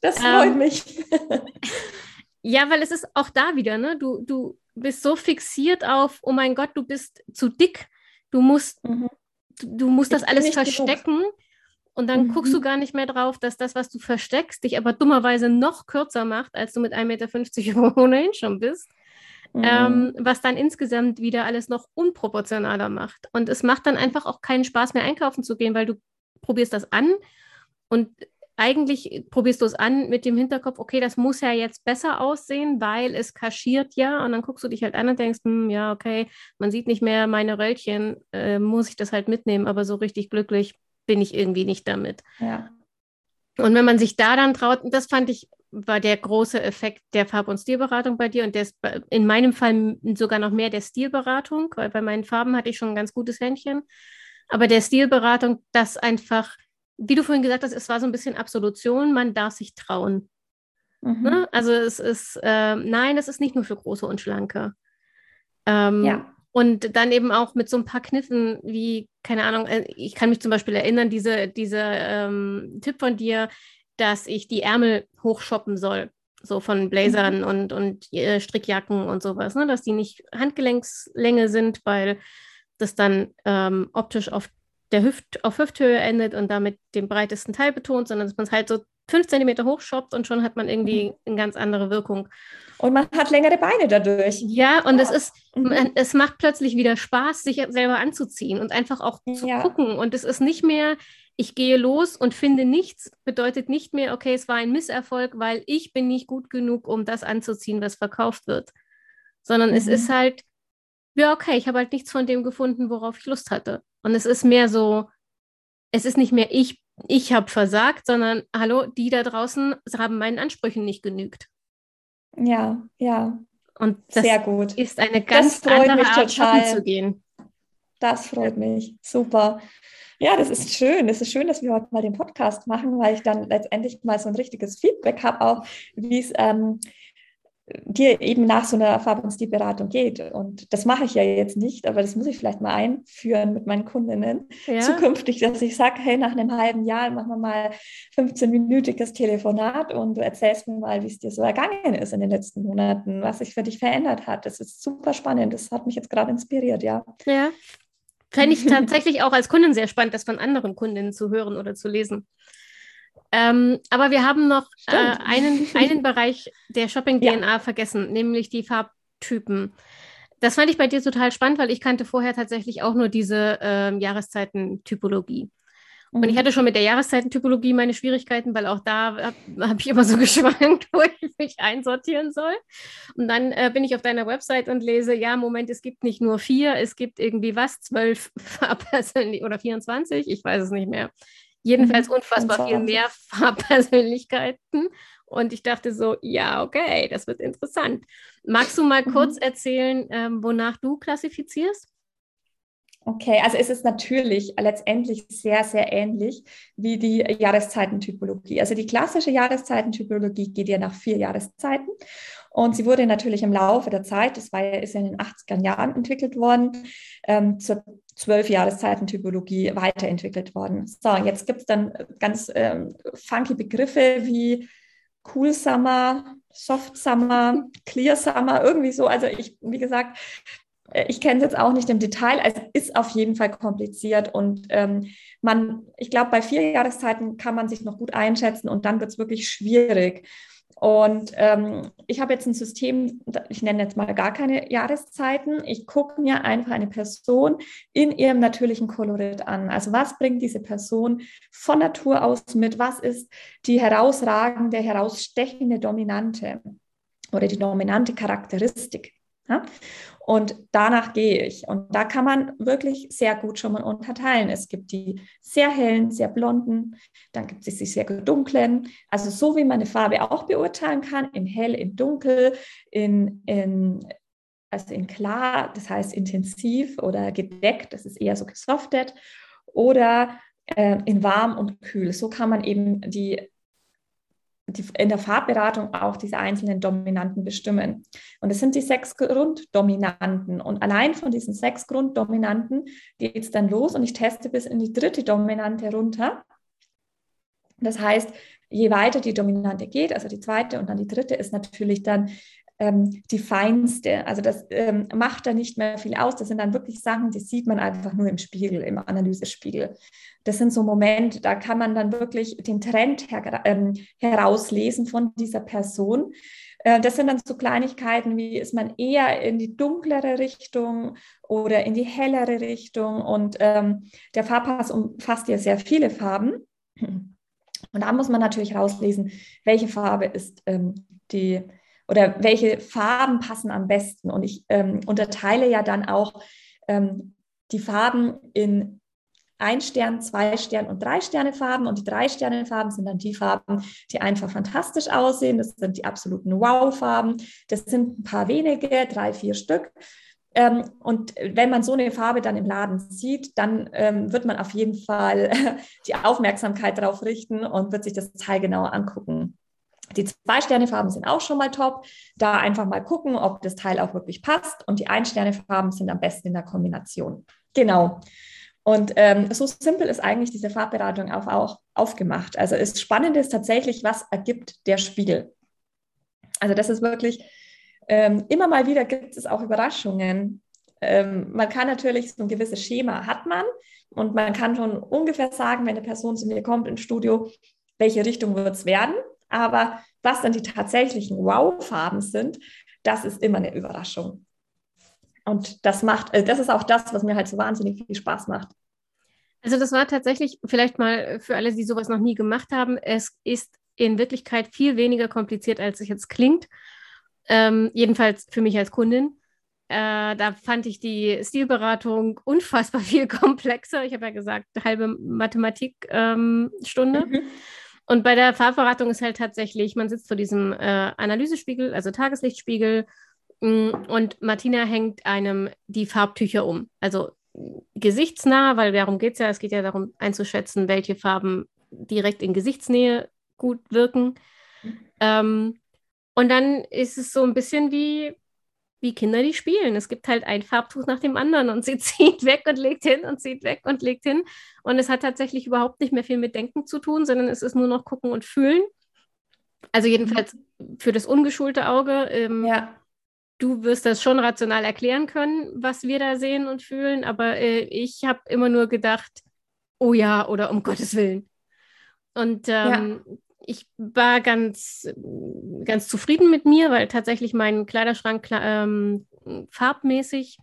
Das freut ähm, mich. ja, weil es ist auch da wieder, ne? Du, du bist so fixiert auf, oh mein Gott, du bist zu dick. Du musst, mhm. du, du, musst das alles verstecken. Genug. Und dann mhm. guckst du gar nicht mehr drauf, dass das, was du versteckst, dich aber dummerweise noch kürzer macht, als du mit 1,50 Meter ohnehin schon bist. Mhm. Ähm, was dann insgesamt wieder alles noch unproportionaler macht. Und es macht dann einfach auch keinen Spaß mehr einkaufen zu gehen, weil du probierst das an und eigentlich probierst du es an mit dem Hinterkopf, okay, das muss ja jetzt besser aussehen, weil es kaschiert ja. Und dann guckst du dich halt an und denkst, hm, ja, okay, man sieht nicht mehr meine Röllchen, äh, muss ich das halt mitnehmen, aber so richtig glücklich bin ich irgendwie nicht damit. Ja. Und wenn man sich da dann traut, das fand ich, war der große Effekt der Farb- und Stilberatung bei dir und der ist in meinem Fall sogar noch mehr der Stilberatung, weil bei meinen Farben hatte ich schon ein ganz gutes Händchen. Aber der Stilberatung, das einfach, wie du vorhin gesagt hast, es war so ein bisschen Absolution, man darf sich trauen. Mhm. Ne? Also es ist, äh, nein, es ist nicht nur für große und schlanke. Ähm, ja. Und dann eben auch mit so ein paar Kniffen wie, keine Ahnung, äh, ich kann mich zum Beispiel erinnern, diese, dieser ähm, Tipp von dir, dass ich die Ärmel hochshoppen soll, so von Blazern mhm. und, und äh, Strickjacken und sowas, ne? dass die nicht Handgelenkslänge sind, weil das dann ähm, optisch auf der Hüft, auf Hüfthöhe endet und damit den breitesten Teil betont, sondern dass man es halt so fünf Zentimeter hochschoppt und schon hat man irgendwie mhm. eine ganz andere Wirkung. Und man hat längere Beine dadurch. Ja, und ja. es ist, mhm. es macht plötzlich wieder Spaß, sich selber anzuziehen und einfach auch zu ja. gucken. Und es ist nicht mehr, ich gehe los und finde nichts, bedeutet nicht mehr, okay, es war ein Misserfolg, weil ich bin nicht gut genug, um das anzuziehen, was verkauft wird. Sondern mhm. es ist halt, ja, okay, ich habe halt nichts von dem gefunden, worauf ich Lust hatte. Und es ist mehr so, es ist nicht mehr ich, ich habe versagt, sondern hallo, die da draußen haben meinen Ansprüchen nicht genügt. Ja, ja. Und das Sehr gut. ist eine ganz andere Art, total. zu gehen. Das freut mich. Super. Ja, das ist schön. Es ist schön, dass wir heute mal den Podcast machen, weil ich dann letztendlich mal so ein richtiges Feedback habe, auch wie es ähm, dir eben nach so einer Farb- und Stilberatung geht. Und das mache ich ja jetzt nicht, aber das muss ich vielleicht mal einführen mit meinen Kundinnen ja. zukünftig, dass ich sage, hey, nach einem halben Jahr machen wir mal 15-minütiges Telefonat und du erzählst mir mal, wie es dir so ergangen ist in den letzten Monaten, was sich für dich verändert hat. Das ist super spannend. Das hat mich jetzt gerade inspiriert, ja. Ja. Fände ich tatsächlich auch als Kundin sehr spannend, das von anderen Kundinnen zu hören oder zu lesen. Ähm, aber wir haben noch äh, einen, einen Bereich der Shopping-DNA ja. vergessen, nämlich die Farbtypen. Das fand ich bei dir total spannend, weil ich kannte vorher tatsächlich auch nur diese äh, Jahreszeiten-Typologie. Und ich mhm. hatte schon mit der Jahreszeitentypologie meine Schwierigkeiten, weil auch da habe hab ich immer so geschwankt, wo ich mich einsortieren soll. Und dann äh, bin ich auf deiner Website und lese, ja, Moment, es gibt nicht nur vier, es gibt irgendwie was, zwölf Farbpersönlichkeiten oder 24, ich weiß es nicht mehr. Jedenfalls mhm. unfassbar viel mehr Farbpersönlichkeiten. Und ich dachte so, ja, okay, das wird interessant. Magst du mal mhm. kurz erzählen, ähm, wonach du klassifizierst? Okay, also es ist natürlich letztendlich sehr, sehr ähnlich wie die Jahreszeitentypologie. Also die klassische Jahreszeitentypologie geht ja nach vier Jahreszeiten und sie wurde natürlich im Laufe der Zeit, das war ja, ist ja in den 80er Jahren entwickelt worden, ähm, zur zwölf Jahreszeiten-Typologie weiterentwickelt worden. So, jetzt gibt es dann ganz ähm, funky Begriffe wie Cool Summer, Soft Summer, Clear Summer, irgendwie so. Also ich, wie gesagt, äh, ich kenne es jetzt auch nicht im Detail. Es ist auf jeden Fall kompliziert und ähm, man, ich glaube, bei vier Jahreszeiten kann man sich noch gut einschätzen und dann wird es wirklich schwierig. Und ähm, ich habe jetzt ein System, ich nenne jetzt mal gar keine Jahreszeiten. Ich gucke mir einfach eine Person in ihrem natürlichen Kolorit an. Also was bringt diese Person von Natur aus mit? Was ist die herausragende, herausstechende Dominante oder die dominante Charakteristik? Ja? Und danach gehe ich. Und da kann man wirklich sehr gut schon mal unterteilen. Es gibt die sehr hellen, sehr blonden, dann gibt es die sehr dunklen. Also so wie man eine Farbe auch beurteilen kann, in hell, in dunkel, in, in also in klar, das heißt intensiv oder gedeckt, das ist eher so gesoftet, oder äh, in warm und kühl. So kann man eben die die, in der Farbberatung auch diese einzelnen Dominanten bestimmen. Und es sind die sechs Grunddominanten. Und allein von diesen sechs Grunddominanten geht es dann los und ich teste bis in die dritte Dominante runter. Das heißt, je weiter die Dominante geht, also die zweite und dann die dritte, ist natürlich dann ähm, die feinste. Also das ähm, macht da nicht mehr viel aus. Das sind dann wirklich Sachen, die sieht man einfach nur im Spiegel, im Analysespiegel. Das sind so Momente, da kann man dann wirklich den Trend her ähm, herauslesen von dieser Person. Äh, das sind dann so Kleinigkeiten wie, ist man eher in die dunklere Richtung oder in die hellere Richtung. Und ähm, der Farbpass umfasst ja sehr viele Farben. Und da muss man natürlich rauslesen, welche Farbe ist ähm, die oder welche Farben passen am besten. Und ich ähm, unterteile ja dann auch ähm, die Farben in ein Stern, zwei Stern und drei Sterne Farben. Und die drei Sterne Farben sind dann die Farben, die einfach fantastisch aussehen. Das sind die absoluten Wow-Farben. Das sind ein paar wenige, drei, vier Stück. Ähm, und wenn man so eine Farbe dann im Laden sieht, dann ähm, wird man auf jeden Fall die Aufmerksamkeit darauf richten und wird sich das Teil genauer angucken. Die Zwei-Sterne-Farben sind auch schon mal top. Da einfach mal gucken, ob das Teil auch wirklich passt. Und die Ein-Sterne-Farben sind am besten in der Kombination. Genau. Und ähm, so simpel ist eigentlich diese Farbberatung auch, auch aufgemacht. Also das Spannende ist tatsächlich, was ergibt der Spiegel. Also das ist wirklich, ähm, immer mal wieder gibt es auch Überraschungen. Ähm, man kann natürlich so ein gewisses Schema hat man und man kann schon ungefähr sagen, wenn eine Person zu mir kommt ins Studio, welche Richtung wird es werden. Aber was dann die tatsächlichen Wow-Farben sind, das ist immer eine Überraschung. Und das macht, äh, das ist auch das, was mir halt so wahnsinnig viel Spaß macht. Also das war tatsächlich vielleicht mal für alle, die sowas noch nie gemacht haben. Es ist in Wirklichkeit viel weniger kompliziert, als es jetzt klingt. Ähm, jedenfalls für mich als Kundin. Äh, da fand ich die Stilberatung unfassbar viel komplexer. Ich habe ja gesagt, halbe Mathematikstunde. Ähm. Und bei der Farbberatung ist halt tatsächlich, man sitzt vor diesem äh, Analysespiegel, also Tageslichtspiegel, mm, und Martina hängt einem die Farbtücher um. Also gesichtsnah, weil darum geht es ja, es geht ja darum einzuschätzen, welche Farben direkt in Gesichtsnähe gut wirken. Mhm. Ähm, und dann ist es so ein bisschen wie wie Kinder, die spielen. Es gibt halt ein Farbtuch nach dem anderen und sie zieht weg und legt hin und zieht weg und legt hin. Und es hat tatsächlich überhaupt nicht mehr viel mit Denken zu tun, sondern es ist nur noch gucken und fühlen. Also jedenfalls für das ungeschulte Auge. Ähm, ja. Du wirst das schon rational erklären können, was wir da sehen und fühlen, aber äh, ich habe immer nur gedacht, oh ja, oder um Gottes Willen. Und ähm, ja ich war ganz, ganz zufrieden mit mir, weil tatsächlich mein Kleiderschrank ähm, farbmäßig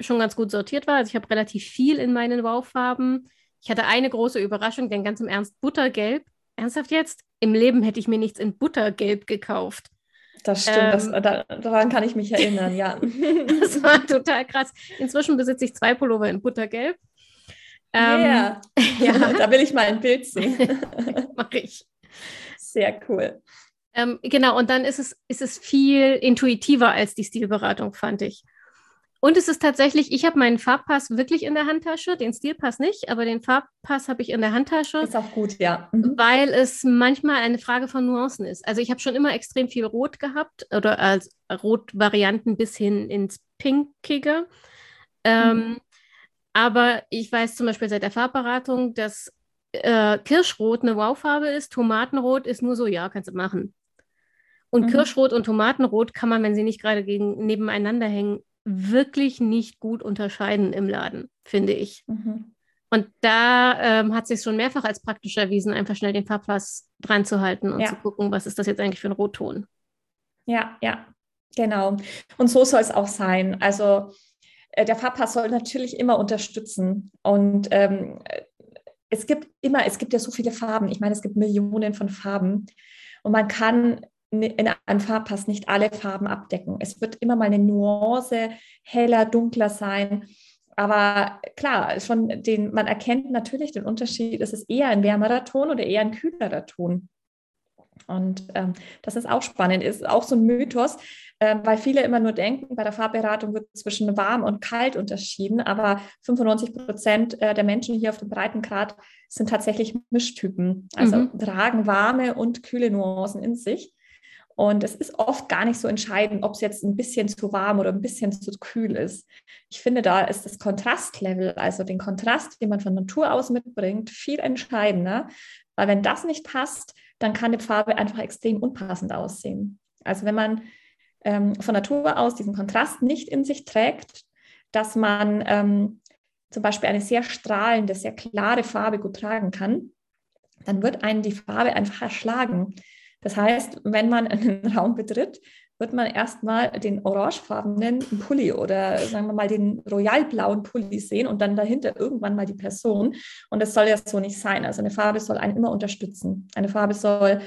schon ganz gut sortiert war. Also ich habe relativ viel in meinen Wow-Farben. Ich hatte eine große Überraschung, denn ganz im Ernst, Buttergelb. Ernsthaft jetzt? Im Leben hätte ich mir nichts in Buttergelb gekauft. Das stimmt, ähm, das, da, daran kann ich mich erinnern, ja. das war total krass. Inzwischen besitze ich zwei Pullover in Buttergelb. Ähm, yeah. ja, da will ich mal ein Bild sehen. Mache ich. Sehr cool. Ähm, genau, und dann ist es, ist es viel intuitiver als die Stilberatung, fand ich. Und es ist tatsächlich, ich habe meinen Farbpass wirklich in der Handtasche, den Stilpass nicht, aber den Farbpass habe ich in der Handtasche. Ist auch gut, ja. Mhm. Weil es manchmal eine Frage von Nuancen ist. Also ich habe schon immer extrem viel Rot gehabt oder als Rotvarianten bis hin ins Pinkige. Ähm, mhm. Aber ich weiß zum Beispiel seit der Farbberatung, dass äh, Kirschrot eine Wow-Farbe ist, Tomatenrot ist nur so, ja, kannst du machen. Und mhm. Kirschrot und Tomatenrot kann man, wenn sie nicht gerade gegen, nebeneinander hängen, wirklich nicht gut unterscheiden im Laden, finde ich. Mhm. Und da ähm, hat sich schon mehrfach als praktisch erwiesen, einfach schnell den Farbpass dran zu halten und ja. zu gucken, was ist das jetzt eigentlich für ein Rotton. Ja, ja, genau. Und so soll es auch sein. Also äh, der Farbpass soll natürlich immer unterstützen. Und ähm, es gibt immer, es gibt ja so viele Farben. Ich meine, es gibt Millionen von Farben und man kann in einem Farbpass nicht alle Farben abdecken. Es wird immer mal eine Nuance heller, dunkler sein. Aber klar, schon den, man erkennt natürlich den Unterschied, ist es eher ein wärmerer Ton oder eher ein kühlerer Ton. Und ähm, das ist auch spannend, ist auch so ein Mythos, äh, weil viele immer nur denken, bei der Farbberatung wird zwischen warm und kalt unterschieden, aber 95 Prozent äh, der Menschen hier auf dem Breitengrad sind tatsächlich Mischtypen, also mhm. tragen warme und kühle Nuancen in sich. Und es ist oft gar nicht so entscheidend, ob es jetzt ein bisschen zu warm oder ein bisschen zu kühl ist. Ich finde, da ist das Kontrastlevel, also den Kontrast, den man von Natur aus mitbringt, viel entscheidender. Weil wenn das nicht passt, dann kann die Farbe einfach extrem unpassend aussehen. Also wenn man ähm, von Natur aus diesen Kontrast nicht in sich trägt, dass man ähm, zum Beispiel eine sehr strahlende, sehr klare Farbe gut tragen kann, dann wird einen die Farbe einfach erschlagen. Das heißt, wenn man einen Raum betritt, wird man erstmal den orangefarbenen Pulli oder sagen wir mal den royalblauen Pulli sehen und dann dahinter irgendwann mal die Person. Und das soll ja so nicht sein. Also eine Farbe soll einen immer unterstützen. Eine Farbe soll,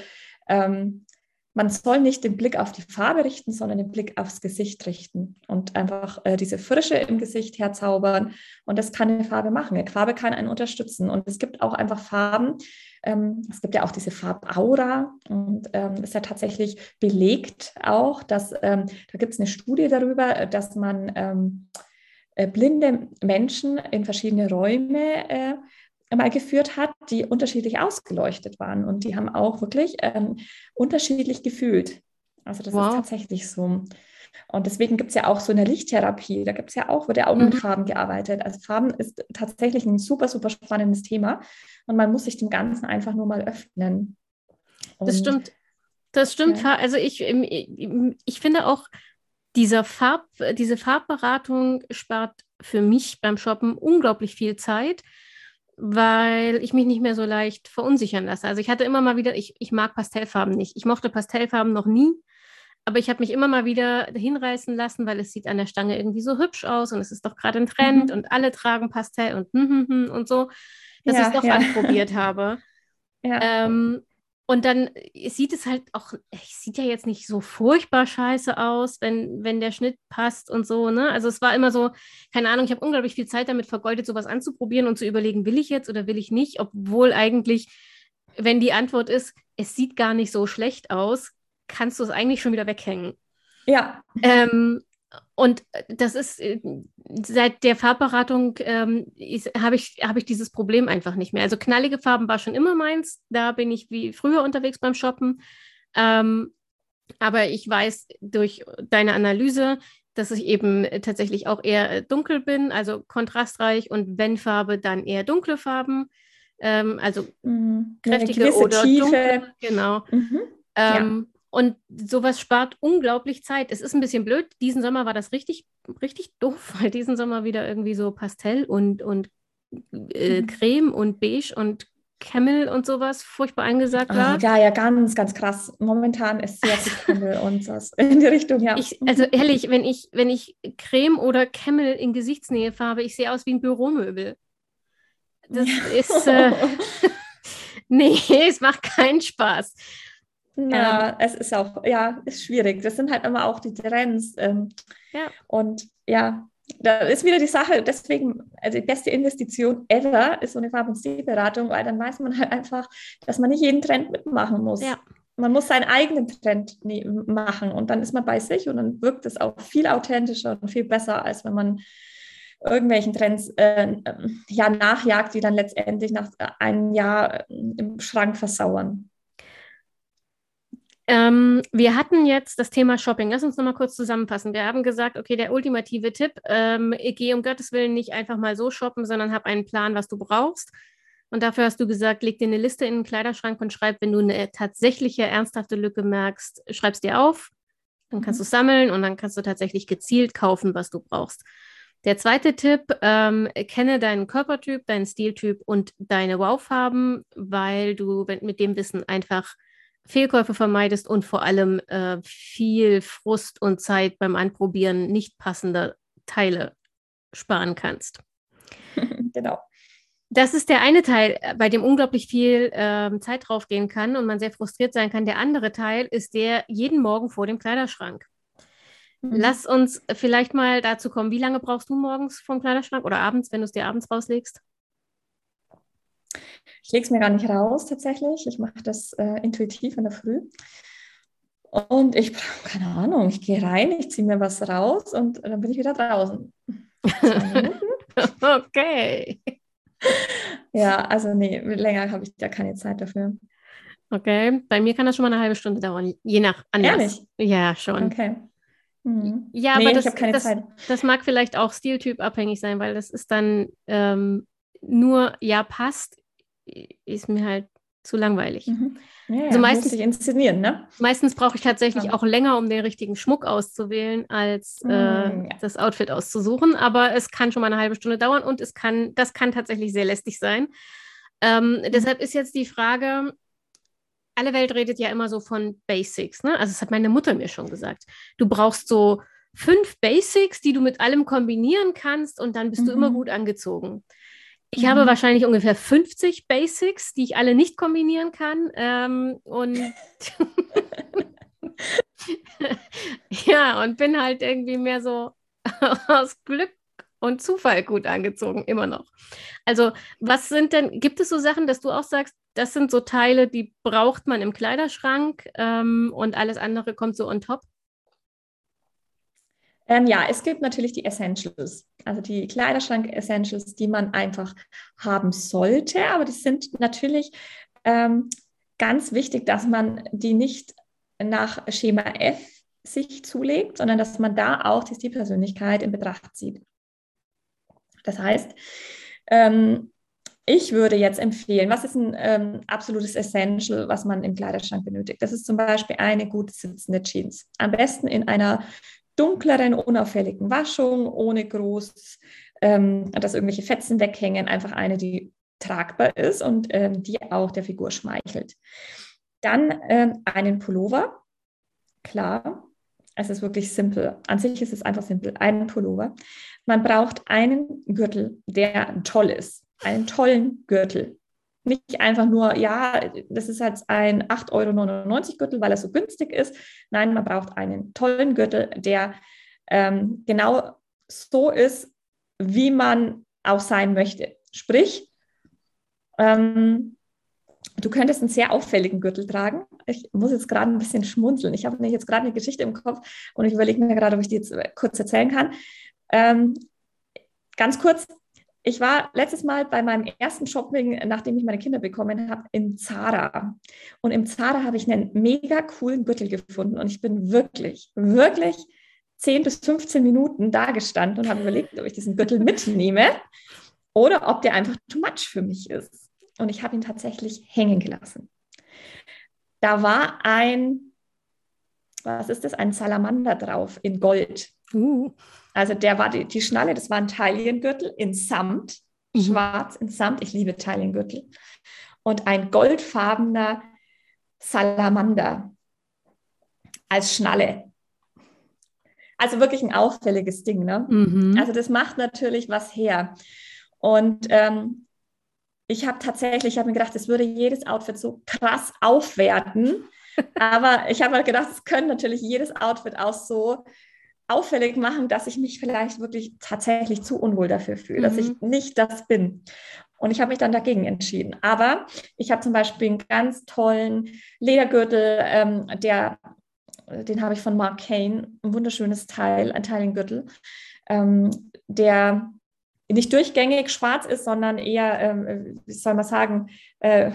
ähm, man soll nicht den Blick auf die Farbe richten, sondern den Blick aufs Gesicht richten und einfach äh, diese Frische im Gesicht herzaubern. Und das kann eine Farbe machen. Eine Farbe kann einen unterstützen. Und es gibt auch einfach Farben, ähm, es gibt ja auch diese Farbaura und ähm, ist ja tatsächlich belegt auch, dass ähm, da gibt es eine Studie darüber, dass man ähm, äh, blinde Menschen in verschiedene Räume äh, mal geführt hat, die unterschiedlich ausgeleuchtet waren und die haben auch wirklich ähm, unterschiedlich gefühlt. Also das wow. ist tatsächlich so. Und deswegen gibt es ja auch so eine Lichttherapie, da gibt es ja auch, wird ja auch mhm. mit Farben gearbeitet. Also Farben ist tatsächlich ein super, super spannendes Thema und man muss sich dem Ganzen einfach nur mal öffnen. Und, das stimmt. Das stimmt. Ja. Also ich, ich finde auch, dieser Farb, diese Farbberatung spart für mich beim Shoppen unglaublich viel Zeit, weil ich mich nicht mehr so leicht verunsichern lasse. Also ich hatte immer mal wieder, ich, ich mag Pastellfarben nicht. Ich mochte Pastellfarben noch nie, aber ich habe mich immer mal wieder hinreißen lassen, weil es sieht an der Stange irgendwie so hübsch aus und es ist doch gerade ein Trend mhm. und alle tragen Pastell und hm, hm, hm und so, dass ja, ich es doch ja. anprobiert habe. Ja. Ähm, und dann sieht es halt auch, es sieht ja jetzt nicht so furchtbar scheiße aus, wenn, wenn der Schnitt passt und so, ne? Also es war immer so, keine Ahnung, ich habe unglaublich viel Zeit damit vergeudet, sowas anzuprobieren und zu überlegen, will ich jetzt oder will ich nicht, obwohl eigentlich, wenn die Antwort ist, es sieht gar nicht so schlecht aus, kannst du es eigentlich schon wieder weghängen. Ja. Ähm, und das ist äh, seit der Farbberatung ähm, habe ich, hab ich dieses Problem einfach nicht mehr. Also knallige Farben war schon immer meins. Da bin ich wie früher unterwegs beim Shoppen. Ähm, aber ich weiß durch deine Analyse, dass ich eben tatsächlich auch eher dunkel bin, also kontrastreich und wenn Farbe, dann eher dunkle Farben. Ähm, also mhm. kräftige oder Tiefe. dunkle. Genau. Mhm. Ähm, ja. Und sowas spart unglaublich Zeit. Es ist ein bisschen blöd. Diesen Sommer war das richtig, richtig doof, weil diesen Sommer wieder irgendwie so Pastell und, und äh, mhm. Creme und Beige und Camel und sowas furchtbar eingesagt war. Ah, ja, ja, ganz, ganz krass. Momentan ist sehr viel Camel und das in die Richtung, ja. Ich, also ehrlich, wenn ich, wenn ich Creme oder Camel in Gesichtsnähe farbe, ich sehe aus wie ein Büromöbel. Das ja. ist. Äh, nee, es macht keinen Spaß. Ja, ähm, es ist auch, ja, ist schwierig. Das sind halt immer auch die Trends. Ähm, ja. Und ja, da ist wieder die Sache, deswegen, also die beste Investition ever ist so eine Farb- und Stilberatung, weil dann weiß man halt einfach, dass man nicht jeden Trend mitmachen muss. Ja. Man muss seinen eigenen Trend machen und dann ist man bei sich und dann wirkt es auch viel authentischer und viel besser, als wenn man irgendwelchen Trends äh, ja, nachjagt, die dann letztendlich nach einem Jahr im Schrank versauern. Ähm, wir hatten jetzt das Thema Shopping. Lass uns nochmal kurz zusammenfassen. Wir haben gesagt, okay, der ultimative Tipp, ähm, geh um Gottes Willen nicht einfach mal so shoppen, sondern hab einen Plan, was du brauchst. Und dafür hast du gesagt, leg dir eine Liste in den Kleiderschrank und schreib, wenn du eine tatsächliche, ernsthafte Lücke merkst, schreib's dir auf. Dann kannst mhm. du sammeln und dann kannst du tatsächlich gezielt kaufen, was du brauchst. Der zweite Tipp, ähm, kenne deinen Körpertyp, deinen Stiltyp und deine Wow-Farben, weil du mit dem Wissen einfach Fehlkäufe vermeidest und vor allem äh, viel Frust und Zeit beim Anprobieren nicht passender Teile sparen kannst. genau. Das ist der eine Teil, äh, bei dem unglaublich viel ähm, Zeit draufgehen kann und man sehr frustriert sein kann. Der andere Teil ist der jeden Morgen vor dem Kleiderschrank. Mhm. Lass uns vielleicht mal dazu kommen. Wie lange brauchst du morgens vom Kleiderschrank oder abends, wenn du es dir abends rauslegst? Ich lege es mir gar nicht raus tatsächlich. Ich mache das äh, intuitiv in der Früh. Und ich brauche keine Ahnung, ich gehe rein, ich ziehe mir was raus und dann bin ich wieder draußen. okay. Ja, also nee, länger habe ich da keine Zeit dafür. Okay, bei mir kann das schon mal eine halbe Stunde dauern, je nach Anlass. Ehrlich? Ja, schon. Okay. Mhm. Ja, nee, aber das, das, das, mag vielleicht auch Stiltyp abhängig sein, weil das ist dann ähm, nur, ja, passt, ist mir halt zu langweilig. Mhm. Ja, also meistens inszenieren, ne? Meistens brauche ich tatsächlich ja. auch länger, um den richtigen Schmuck auszuwählen, als mhm, äh, ja. das Outfit auszusuchen. Aber es kann schon mal eine halbe Stunde dauern und es kann, das kann tatsächlich sehr lästig sein. Ähm, mhm. Deshalb ist jetzt die Frage, alle Welt redet ja immer so von Basics, ne? Also das hat meine Mutter mir schon gesagt. Du brauchst so fünf Basics, die du mit allem kombinieren kannst und dann bist du immer mhm. gut angezogen. Ich mhm. habe wahrscheinlich ungefähr 50 Basics, die ich alle nicht kombinieren kann. Ähm, und ja, und bin halt irgendwie mehr so aus Glück und Zufall gut angezogen, immer noch. Also, was sind denn, gibt es so Sachen, dass du auch sagst, das sind so Teile, die braucht man im Kleiderschrank ähm, und alles andere kommt so on top? Ähm, ja, es gibt natürlich die Essentials, also die Kleiderschrank-Essentials, die man einfach haben sollte, aber die sind natürlich ähm, ganz wichtig, dass man die nicht nach Schema F sich zulegt, sondern dass man da auch die Stilpersönlichkeit in Betracht zieht. Das heißt, ähm, ich würde jetzt empfehlen, was ist ein ähm, absolutes Essential, was man im Kleiderschrank benötigt? Das ist zum Beispiel eine gut sitzende Jeans. Am besten in einer dunkleren, unauffälligen Waschung, ohne groß, ähm, dass irgendwelche Fetzen weghängen. Einfach eine, die tragbar ist und ähm, die auch der Figur schmeichelt. Dann ähm, einen Pullover, klar, es ist wirklich simpel. An sich ist es einfach simpel. Einen Pullover. Man braucht einen Gürtel, der toll ist. Einen tollen Gürtel. Nicht einfach nur, ja, das ist halt ein 8,99 Euro Gürtel, weil er so günstig ist. Nein, man braucht einen tollen Gürtel, der ähm, genau so ist, wie man auch sein möchte. Sprich, ähm, du könntest einen sehr auffälligen Gürtel tragen. Ich muss jetzt gerade ein bisschen schmunzeln. Ich habe jetzt gerade eine Geschichte im Kopf und ich überlege mir gerade, ob ich die jetzt äh, kurz erzählen kann. Ähm, ganz kurz, ich war letztes Mal bei meinem ersten Shopping, nachdem ich meine Kinder bekommen habe, in Zara. Und im Zara habe ich einen mega coolen Gürtel gefunden und ich bin wirklich, wirklich 10 bis 15 Minuten da gestanden und habe überlegt, ob ich diesen Gürtel mitnehme oder ob der einfach too much für mich ist und ich habe ihn tatsächlich hängen gelassen. Da war ein, was ist das, ein Salamander drauf in Gold. Uh. Also der war die, die Schnalle, das war ein Taillengürtel in Samt, mhm. schwarz in Samt. Ich liebe Taillengürtel. Und ein goldfarbener Salamander als Schnalle. Also wirklich ein auffälliges Ding. Ne? Mhm. Also das macht natürlich was her. Und ähm, ich habe tatsächlich, ich habe mir gedacht, es würde jedes Outfit so krass aufwerten. Aber ich habe halt gedacht, es könnte natürlich jedes Outfit auch so auffällig machen, dass ich mich vielleicht wirklich tatsächlich zu unwohl dafür fühle, mhm. dass ich mhm. nicht das bin. Und ich habe mich dann dagegen entschieden. Aber ich habe zum Beispiel einen ganz tollen Ledergürtel, ähm, der, den habe ich von Mark Kane, ein wunderschönes Teil, ein Teilengürtel, ähm, der nicht durchgängig schwarz ist, sondern eher, ähm, wie soll man sagen, äh,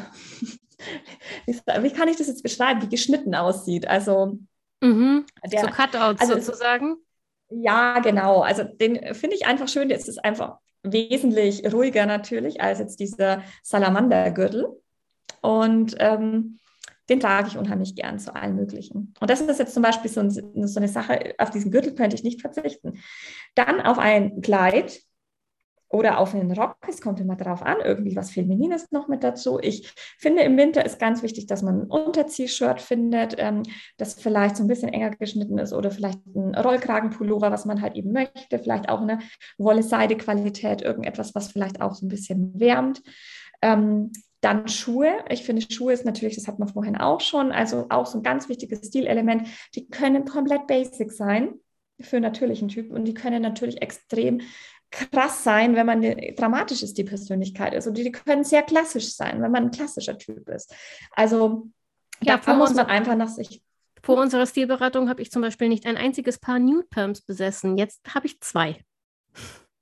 wie kann ich das jetzt beschreiben, wie geschnitten aussieht. Also mhm. der, so Cutouts also, sozusagen. Ja, genau. Also den finde ich einfach schön. Jetzt ist einfach wesentlich ruhiger natürlich als jetzt dieser Salamander-Gürtel. Und ähm, den trage ich unheimlich gern zu allen möglichen. Und das ist jetzt zum Beispiel so, ein, so eine Sache, auf diesen Gürtel könnte ich nicht verzichten. Dann auf ein Kleid, oder auf einen Rock. Es kommt immer darauf an, irgendwie was Feminines noch mit dazu. Ich finde, im Winter ist ganz wichtig, dass man ein Unterziehshirt findet, ähm, das vielleicht so ein bisschen enger geschnitten ist oder vielleicht ein Rollkragenpullover, was man halt eben möchte. Vielleicht auch eine Wolle-Seide-Qualität, irgendetwas, was vielleicht auch so ein bisschen wärmt. Ähm, dann Schuhe. Ich finde, Schuhe ist natürlich, das hat man vorhin auch schon, also auch so ein ganz wichtiges Stilelement. Die können komplett basic sein für natürlichen Typen und die können natürlich extrem krass sein, wenn man dramatisch ist, die Persönlichkeit ist. Und die, die können sehr klassisch sein, wenn man ein klassischer Typ ist. Also ja, da muss man einfach nach sich. Vor unserer Stilberatung habe ich zum Beispiel nicht ein einziges Paar Nude Perms besessen. Jetzt habe ich zwei.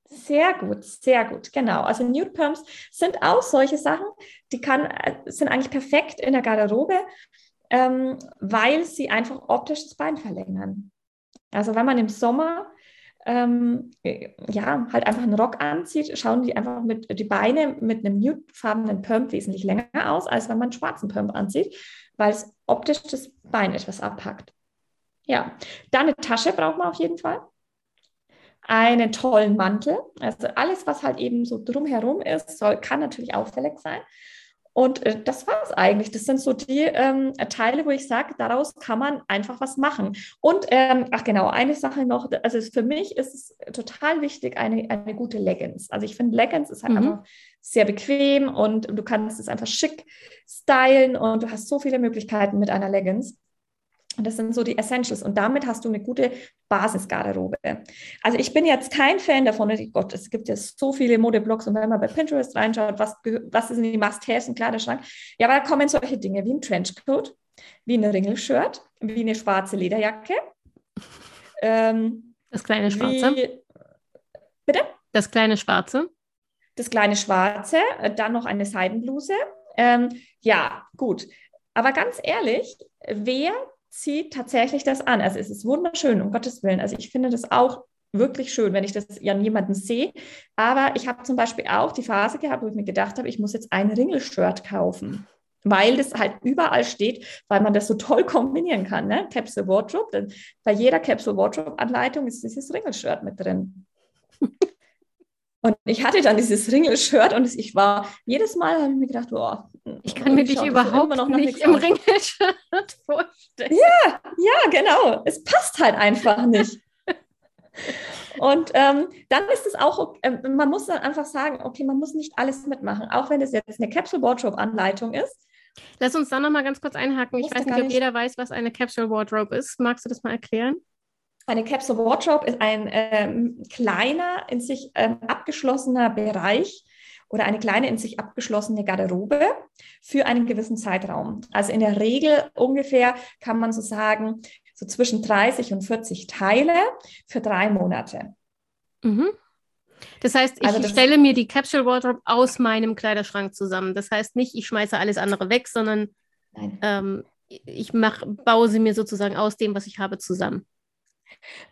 Sehr gut, sehr gut, genau. Also Nude Perms sind auch solche Sachen, die kann, sind eigentlich perfekt in der Garderobe, ähm, weil sie einfach optisch das Bein verlängern. Also wenn man im Sommer ähm, ja, halt einfach einen Rock anzieht, schauen die einfach mit die Beine mit einem nudefarbenen Pump wesentlich länger aus, als wenn man einen schwarzen Pump anzieht, weil es optisch das Bein etwas abpackt. Ja, dann eine Tasche braucht man auf jeden Fall. Einen tollen Mantel. Also alles, was halt eben so drumherum ist, soll, kann natürlich auffällig sein. Und äh, das war es eigentlich. Das sind so die ähm, Teile, wo ich sage, daraus kann man einfach was machen. Und ähm, ach genau, eine Sache noch, also für mich ist es total wichtig, eine, eine gute Leggings. Also ich finde, Leggings ist halt mhm. einfach sehr bequem und du kannst es einfach schick stylen und du hast so viele Möglichkeiten mit einer Leggings. Und das sind so die Essentials. Und damit hast du eine gute Basisgarderobe. Also ich bin jetzt kein Fan davon. Oh Gott, es gibt ja so viele Modeblogs. Und wenn man bei Pinterest reinschaut, was, was ist in die Must-Haves im Kleiderschrank? Ja, aber da kommen solche Dinge wie ein Trenchcoat, wie ein Ringelshirt, wie eine schwarze Lederjacke. Ähm, Das kleine Schwarze. Wie, bitte? Das kleine Schwarze. Das kleine Schwarze, äh, dann noch eine Seidenbluse. Ähm, ja, gut. Aber ganz ehrlich, wer zieht tatsächlich das an? Also es ist wunderschön, um Gottes Willen. Also ich finde das auch wirklich schön, wenn ich das an jemanden sehe. Aber ich habe zum Beispiel auch die Phase gehabt, wo ich mir gedacht habe, ich muss jetzt ein Ringelshirt kaufen weil das halt überall steht, weil man das so toll kombinieren kann. Ne? Capsule Wardrobe, denn bei jeder Capsule Wardrobe Anleitung ist dieses Ringelshirt mit drin. und ich hatte dann dieses Ringelshirt und ich war jedes Mal habe ich mir gedacht, boah, ich kann mir dich überhaupt noch nicht im Ringelshirt vorstellen. Ja, ja, genau. Es passt halt einfach nicht. Und ähm, dann ist es auch, äh, man muss dann einfach sagen, okay, man muss nicht alles mitmachen, auch wenn es jetzt eine Capsule Wardrobe Anleitung ist. Lass uns da nochmal ganz kurz einhaken. Ich, weiß nicht, ob nicht. jeder weiß, was eine Capsule Wardrobe ist. Magst du das mal erklären? Eine Capsule Wardrobe ist ein ähm, kleiner, in sich ähm, abgeschlossener Bereich oder eine kleine, in sich abgeschlossene Garderobe für einen gewissen Zeitraum. Also in der Regel ungefähr kann man so sagen, so zwischen 30 und 40 Teile für drei Monate. Mhm. Das heißt, ich also das stelle mir die Capsule Wardrobe aus meinem Kleiderschrank zusammen. Das heißt nicht, ich schmeiße alles andere weg, sondern ähm, ich mach, baue sie mir sozusagen aus dem, was ich habe, zusammen.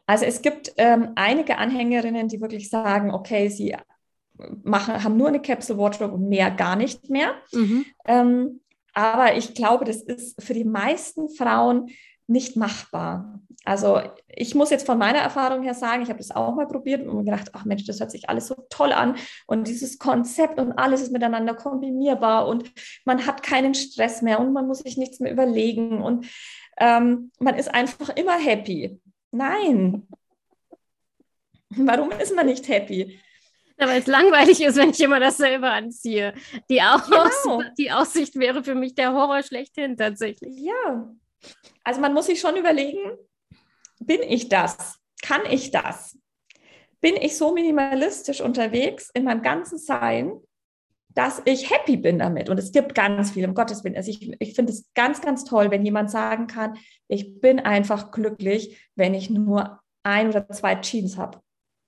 Also es gibt ähm, einige Anhängerinnen, die wirklich sagen, okay, sie machen, haben nur eine Capsule Wardrobe und mehr gar nicht mehr. Mhm. Ähm, aber ich glaube, das ist für die meisten Frauen nicht machbar. Also ich muss jetzt von meiner Erfahrung her sagen, ich habe das auch mal probiert und gedacht, ach Mensch, das hört sich alles so toll an und dieses Konzept und alles ist miteinander kombinierbar und man hat keinen Stress mehr und man muss sich nichts mehr überlegen und ähm, man ist einfach immer happy. Nein. Warum ist man nicht happy? Weil es langweilig ist, wenn ich immer dasselbe anziehe. Die, Aus genau. die Aussicht wäre für mich der Horror schlechthin tatsächlich. Ja, also man muss sich schon überlegen, bin ich das? Kann ich das? Bin ich so minimalistisch unterwegs in meinem ganzen Sein, dass ich happy bin damit? Und es gibt ganz viel, um Gottes Willen. Also ich, ich finde es ganz, ganz toll, wenn jemand sagen kann, ich bin einfach glücklich, wenn ich nur ein oder zwei Jeans habe.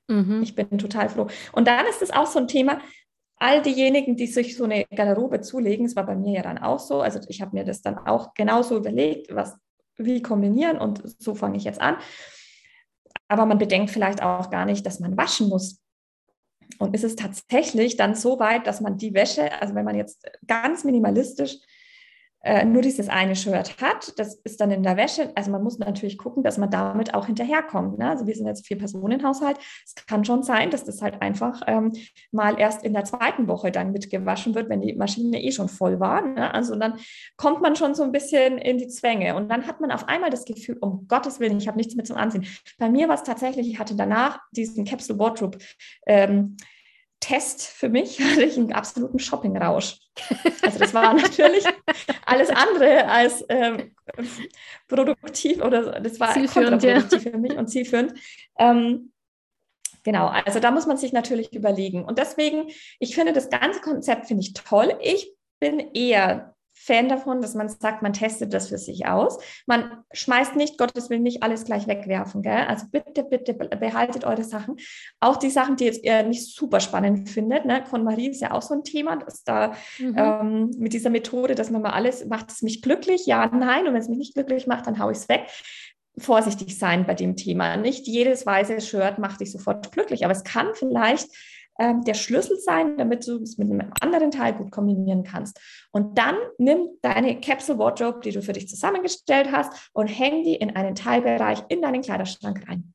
Mhm. Ich bin total froh. Und dann ist es auch so ein Thema, all diejenigen, die sich so eine Garderobe zulegen, es war bei mir ja dann auch so, also ich habe mir das dann auch genauso überlegt, was wie kombinieren und so fange ich jetzt an. Aber man bedenkt vielleicht auch gar nicht, dass man waschen muss. Und ist es tatsächlich dann so weit, dass man die Wäsche, also wenn man jetzt ganz minimalistisch äh, nur dieses eine Shirt hat. Das ist dann in der Wäsche. Also man muss natürlich gucken, dass man damit auch hinterherkommt. Ne? Also wir sind jetzt vier Personen Haushalt. Es kann schon sein, dass das halt einfach ähm, mal erst in der zweiten Woche dann mitgewaschen wird, wenn die Maschine eh schon voll war. Ne? Also dann kommt man schon so ein bisschen in die Zwänge und dann hat man auf einmal das Gefühl, um Gottes Willen, ich habe nichts mehr zum Anziehen. Bei mir war es tatsächlich, ich hatte danach diesen Capsule Wardrobe ähm, Test für mich hatte ich einen absoluten Shoppingrausch. Also das war natürlich alles andere als ähm, produktiv oder das war kontraproduktiv ja. für mich und zielführend. Ähm, genau, also da muss man sich natürlich überlegen. Und deswegen, ich finde das ganze Konzept finde ich toll. Ich bin eher Fan davon, dass man sagt, man testet das für sich aus. Man schmeißt nicht, Gottes Willen, nicht alles gleich wegwerfen. Gell? Also bitte, bitte behaltet eure Sachen. Auch die Sachen, die jetzt eher nicht super spannend findet. Ne? Con Marie ist ja auch so ein Thema, dass da mhm. ähm, mit dieser Methode, dass man mal alles, macht es mich glücklich? Ja, nein. Und wenn es mich nicht glücklich macht, dann haue ich es weg vorsichtig sein bei dem Thema. Nicht jedes weiße Shirt macht dich sofort glücklich, aber es kann vielleicht ähm, der Schlüssel sein, damit du es mit einem anderen Teil gut kombinieren kannst. Und dann nimm deine Capsule Wardrobe, die du für dich zusammengestellt hast, und häng die in einen Teilbereich in deinen Kleiderschrank rein.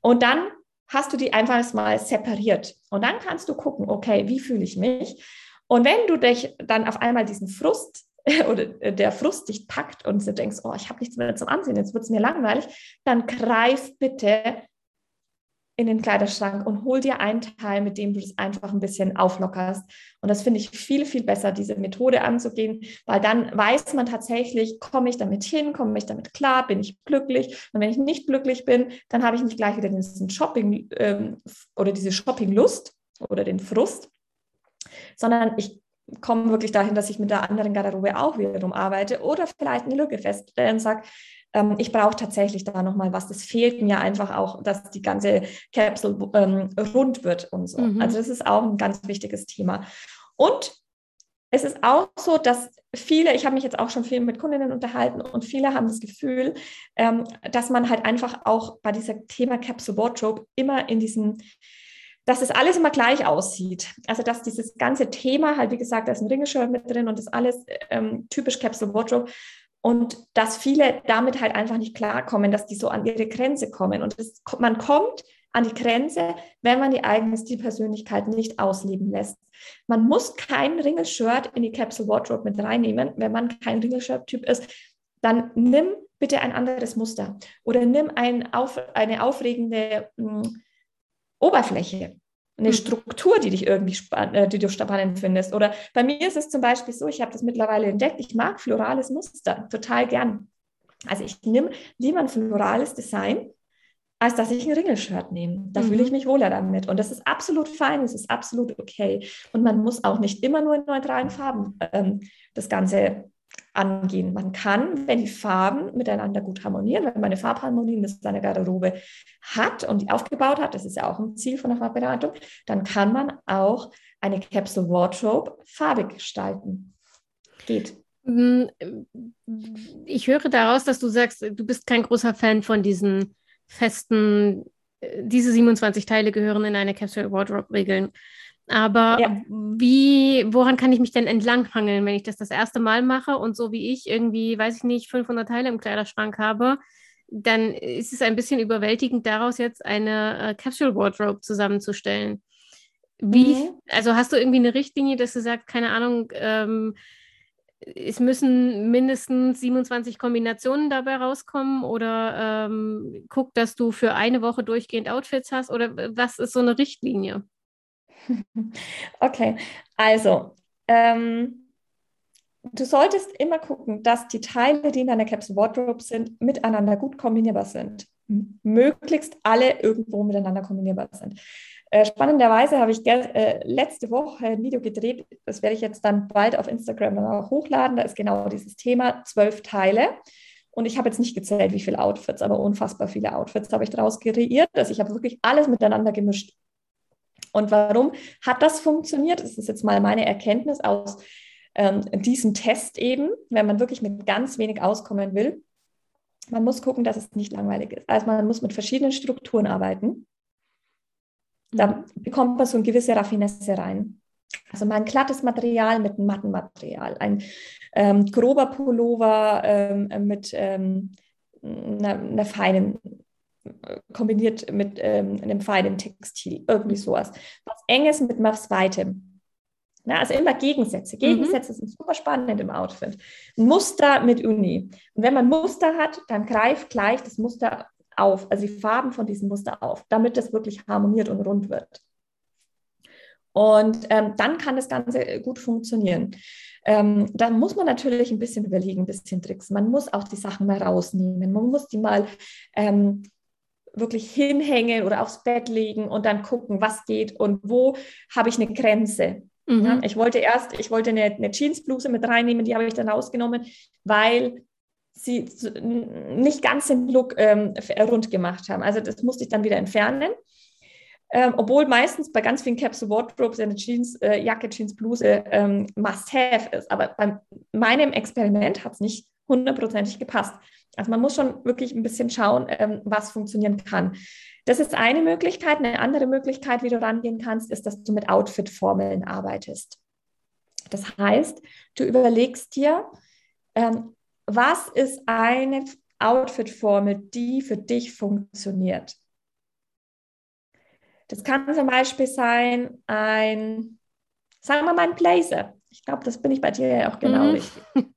Und dann hast du die einfach mal separiert. Und dann kannst du gucken, okay, wie fühle ich mich? Und wenn du dich dann auf einmal diesen Frust oder der Frust dich packt und du denkst, oh, ich habe nichts mehr zum Ansehen, jetzt wird es mir langweilig, dann greif bitte in den Kleiderschrank und hol dir einen Teil, mit dem du das einfach ein bisschen auflockerst. Und das finde ich viel, viel besser, diese Methode anzugehen, weil dann weiß man tatsächlich, komme ich damit hin, komme ich damit klar, bin ich glücklich. Und wenn ich nicht glücklich bin, dann habe ich nicht gleich wieder diesen Shopping ähm, oder diese Shopping-Lust oder den Frust, sondern ich komme wirklich dahin, dass ich mit der anderen Garderobe auch wiederum arbeite oder vielleicht eine Lücke feststelle und sage, ich brauche tatsächlich da nochmal was. Das fehlt mir einfach auch, dass die ganze Capsule ähm, rund wird und so. Mhm. Also das ist auch ein ganz wichtiges Thema. Und es ist auch so, dass viele, ich habe mich jetzt auch schon viel mit Kundinnen unterhalten und viele haben das Gefühl, ähm, dass man halt einfach auch bei diesem Thema Capsule Wardrobe immer in diesem dass es alles immer gleich aussieht. Also dass dieses ganze Thema halt, wie gesagt, da ist ein Ringelshirt mit drin und das alles ähm, typisch Capsule Wardrobe und dass viele damit halt einfach nicht klarkommen, dass die so an ihre Grenze kommen. Und das, man kommt an die Grenze, wenn man die eigene Stilpersönlichkeit nicht ausleben lässt. Man muss kein Ringelshirt in die Capsule Wardrobe mit reinnehmen. Wenn man kein Ringelshirt-Typ ist, dann nimm bitte ein anderes Muster oder nimm ein auf, eine aufregende mh, hm, Oberfläche, eine mhm. Struktur, die dich irgendwie spann, äh, die du spannend findest. Oder bei mir ist es zum Beispiel so, ich habe das mittlerweile entdeckt, ich mag florales Muster total gern. Also ich nehme lieber ein florales Design, als dass ich ein Ringelshirt nehme. Da mhm. fühle ich mich wohler damit. Und das ist absolut fein, es ist absolut okay. Und man muss auch nicht immer nur in neutralen Farben ähm, das Ganze angehen. Man kann, wenn die Farben miteinander gut harmonieren, wenn man eine Farbharmonie in seiner Garderobe hat und die aufgebaut hat, das ist ja auch ein Ziel von der Farbberatung, dann kann man auch eine Capsule Wardrobe farbig gestalten. Geht. Mm, ich höre daraus, dass du sagst, du bist kein großer Fan von diesen festen, äh, diese 27 Teile gehören in eine Capsule Wardrobe Regeln. Aber ja. wie, woran kann ich mich denn entlanghangeln, wenn ich das das erste Mal mache und so wie ich irgendwie, weiß ich nicht, 500 Teile im Kleiderschrank habe, dann ist es ein bisschen überwältigend, daraus jetzt eine äh, Capsule Wardrobe zusammenzustellen. Wie, mhm. also hast du irgendwie eine Richtlinie, dass du sagst, keine Ahnung, ähm, es müssen mindestens 27 Kombinationen dabei rauskommen oder ähm, guck, dass du für eine Woche durchgehend Outfits hast oder was ist so eine Richtlinie? Okay, also ähm, du solltest immer gucken, dass die Teile, die in deiner Capsule Wardrobe sind, miteinander gut kombinierbar sind. Möglichst alle irgendwo miteinander kombinierbar sind. Äh, spannenderweise habe ich äh, letzte Woche ein Video gedreht, das werde ich jetzt dann bald auf Instagram hochladen. Da ist genau dieses Thema, zwölf Teile. Und ich habe jetzt nicht gezählt, wie viele Outfits, aber unfassbar viele Outfits habe ich daraus kreiert. Also ich habe wirklich alles miteinander gemischt. Und warum hat das funktioniert? Das ist jetzt mal meine Erkenntnis aus ähm, diesem Test eben, wenn man wirklich mit ganz wenig auskommen will. Man muss gucken, dass es nicht langweilig ist. Also man muss mit verschiedenen Strukturen arbeiten. Da mhm. bekommt man so eine gewisse Raffinesse rein. Also mal ein glattes Material mit einem matten Material, ein ähm, grober Pullover ähm, mit ähm, einer, einer, feinen kombiniert mit ähm, einem feinen Textil, irgendwie sowas. Was Enges mit was Weitem. Na, also immer Gegensätze. Gegensätze mhm. sind super spannend im Outfit. Muster mit Uni. Und wenn man Muster hat, dann greift gleich das Muster auf, also die Farben von diesem Muster auf, damit das wirklich harmoniert und rund wird. Und ähm, dann kann das Ganze gut funktionieren. Ähm, da muss man natürlich ein bisschen überlegen, ein bisschen tricksen. Man muss auch die Sachen mal rausnehmen. Man muss die mal ähm, wirklich hinhängen oder aufs Bett legen und dann gucken, was geht und wo habe ich eine Grenze. Mhm. Ja, ich wollte erst, ich wollte eine, eine Jeansbluse mit reinnehmen, die habe ich dann rausgenommen, weil sie nicht ganz den Look ähm, rund gemacht haben. Also das musste ich dann wieder entfernen. Ähm, obwohl meistens bei ganz vielen Capsule Wardrobes eine Jeansjacke, äh, Jeansbluse ähm, Must-Have ist. Aber bei meinem Experiment hat es nicht hundertprozentig gepasst. Also man muss schon wirklich ein bisschen schauen, ähm, was funktionieren kann. Das ist eine Möglichkeit. Eine andere Möglichkeit, wie du rangehen kannst, ist, dass du mit Outfit-Formeln arbeitest. Das heißt, du überlegst dir, ähm, was ist eine Outfit-Formel, die für dich funktioniert. Das kann zum Beispiel sein, ein, sagen wir mal, ein Blazer. Ich glaube, das bin ich bei dir ja auch genau mhm. richtig.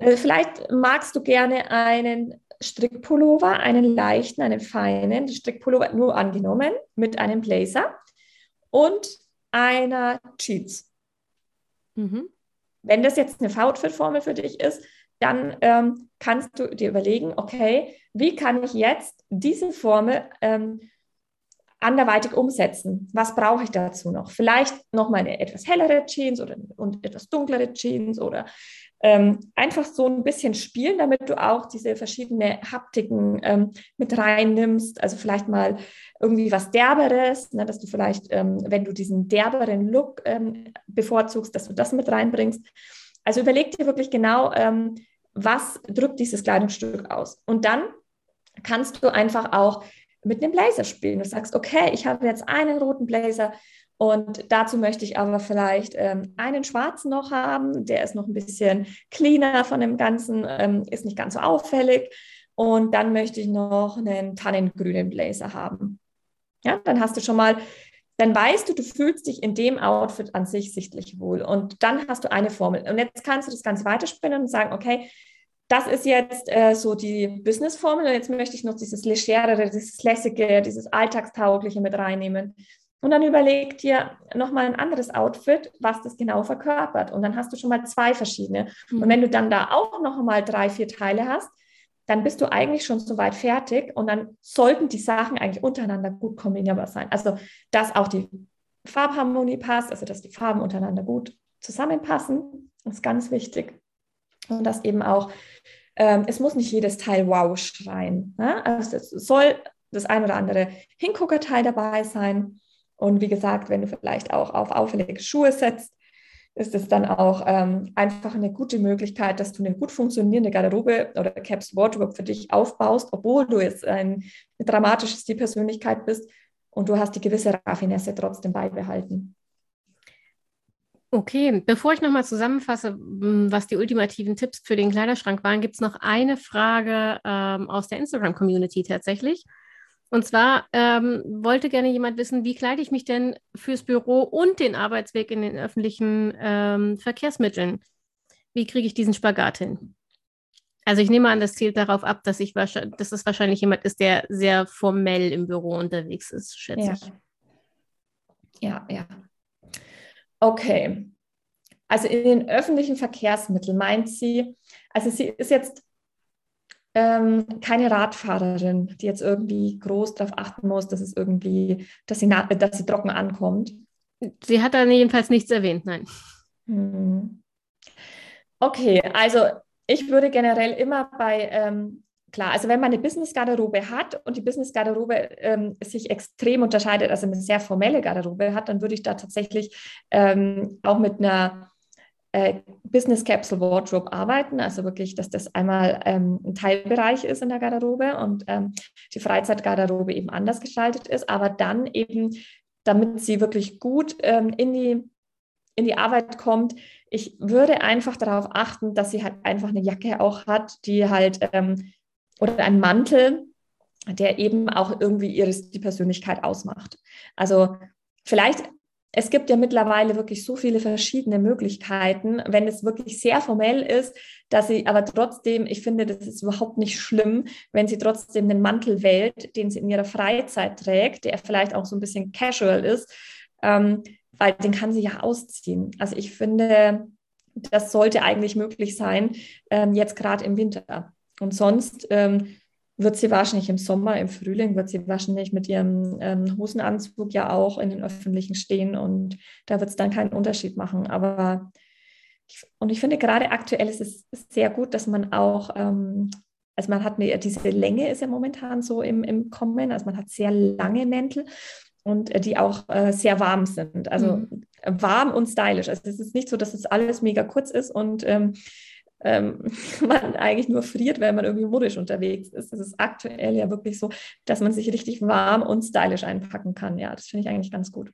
Äh, vielleicht magst du gerne einen Strickpullover, einen leichten, einen feinen Strickpullover nur angenommen mit einem Blazer und einer Jeans. Mhm. Wenn das jetzt eine Outfit-Formel für dich ist, dann ähm, kannst du dir überlegen, okay, wie kann ich jetzt diese Formel ähm, anderweitig umsetzen. Was brauche ich dazu noch? Vielleicht noch mal eine etwas hellere Jeans oder und etwas dunklere Jeans oder ähm, einfach so ein bisschen spielen, damit du auch diese verschiedenen Haptiken ähm, mit reinnimmst. Also vielleicht mal irgendwie was Derberes, ne, dass du vielleicht, ähm, wenn du diesen derberen Look ähm, bevorzugst, dass du das mit reinbringst. Also überleg dir wirklich genau, ähm, was drückt dieses Kleidungsstück aus. Und dann kannst du einfach auch mit einem Blazer spielen. Du sagst, okay, ich habe jetzt einen roten Blazer und dazu möchte ich aber vielleicht ähm, einen schwarzen noch haben. Der ist noch ein bisschen cleaner von dem Ganzen, ähm, ist nicht ganz so auffällig. Und dann möchte ich noch einen tannengrünen Blazer haben. Ja, dann hast du schon mal, dann weißt du, du fühlst dich in dem Outfit an sich sichtlich wohl. Und dann hast du eine Formel. Und jetzt kannst du das Ganze weiterspinnen und sagen, okay, das ist jetzt äh, so die Business-Formel und jetzt möchte ich noch dieses legerere, dieses lässige, dieses alltagstaugliche mit reinnehmen. Und dann überleg dir nochmal ein anderes Outfit, was das genau verkörpert. Und dann hast du schon mal zwei verschiedene. Mhm. Und wenn du dann da auch noch mal drei, vier Teile hast, dann bist du eigentlich schon soweit fertig und dann sollten die Sachen eigentlich untereinander gut kombinierbar sein. Also, dass auch die Farbharmonie passt, also dass die Farben untereinander gut zusammenpassen, ist ganz wichtig. Und dass eben auch, ähm, es muss nicht jedes Teil wow schreien. Ne? Also es soll das ein oder andere Hinguckerteil dabei sein. Und wie gesagt, wenn du vielleicht auch auf auffällige Schuhe setzt, ist es dann auch ähm, einfach eine gute Möglichkeit, dass du eine gut funktionierende Garderobe oder Caps Wardrobe für dich aufbaust, obwohl du jetzt ein, eine dramatische Stilpersönlichkeit bist und du hast die gewisse Raffinesse trotzdem beibehalten. Okay, bevor ich nochmal zusammenfasse, was die ultimativen Tipps für den Kleiderschrank waren, gibt es noch eine Frage ähm, aus der Instagram-Community tatsächlich. Und zwar ähm, wollte gerne jemand wissen, wie kleide ich mich denn fürs Büro und den Arbeitsweg in den öffentlichen ähm, Verkehrsmitteln? Wie kriege ich diesen Spagat hin? Also ich nehme an, das zielt darauf ab, dass ich dass es wahrscheinlich jemand ist, der sehr formell im Büro unterwegs ist, schätze ja. ich. Ja, ja. Okay. Also in den öffentlichen Verkehrsmitteln meint sie, also sie ist jetzt ähm, keine Radfahrerin, die jetzt irgendwie groß darauf achten muss, dass es irgendwie, dass sie, dass sie trocken ankommt. Sie hat da jedenfalls nichts erwähnt, nein. Hm. Okay, also ich würde generell immer bei ähm, klar, also wenn man eine Business-Garderobe hat und die Business-Garderobe ähm, sich extrem unterscheidet, also eine sehr formelle Garderobe hat, dann würde ich da tatsächlich ähm, auch mit einer äh, Business Capsule Wardrobe arbeiten, also wirklich, dass das einmal ähm, ein Teilbereich ist in der Garderobe und ähm, die Freizeitgarderobe eben anders gestaltet ist, aber dann eben, damit sie wirklich gut ähm, in die in die Arbeit kommt, ich würde einfach darauf achten, dass sie halt einfach eine Jacke auch hat, die halt ähm, oder ein Mantel, der eben auch irgendwie ihre, die Persönlichkeit ausmacht. Also vielleicht, es gibt ja mittlerweile wirklich so viele verschiedene Möglichkeiten, wenn es wirklich sehr formell ist, dass sie aber trotzdem, ich finde, das ist überhaupt nicht schlimm, wenn sie trotzdem einen Mantel wählt, den sie in ihrer Freizeit trägt, der vielleicht auch so ein bisschen casual ist, ähm, weil den kann sie ja ausziehen. Also ich finde, das sollte eigentlich möglich sein, ähm, jetzt gerade im Winter. Und sonst ähm, wird sie wahrscheinlich im Sommer, im Frühling, wird sie wahrscheinlich mit ihrem ähm, Hosenanzug ja auch in den Öffentlichen stehen und da wird es dann keinen Unterschied machen. Aber ich, und ich finde gerade aktuell ist es sehr gut, dass man auch, ähm, also man hat eine, diese Länge ist ja momentan so im, im Kommen, also man hat sehr lange Mäntel und äh, die auch äh, sehr warm sind. Also mhm. warm und stylisch. Also es ist nicht so, dass es alles mega kurz ist und ähm, ähm, man eigentlich nur friert, wenn man irgendwie modisch unterwegs ist. Das ist aktuell ja wirklich so, dass man sich richtig warm und stylisch einpacken kann. Ja, das finde ich eigentlich ganz gut.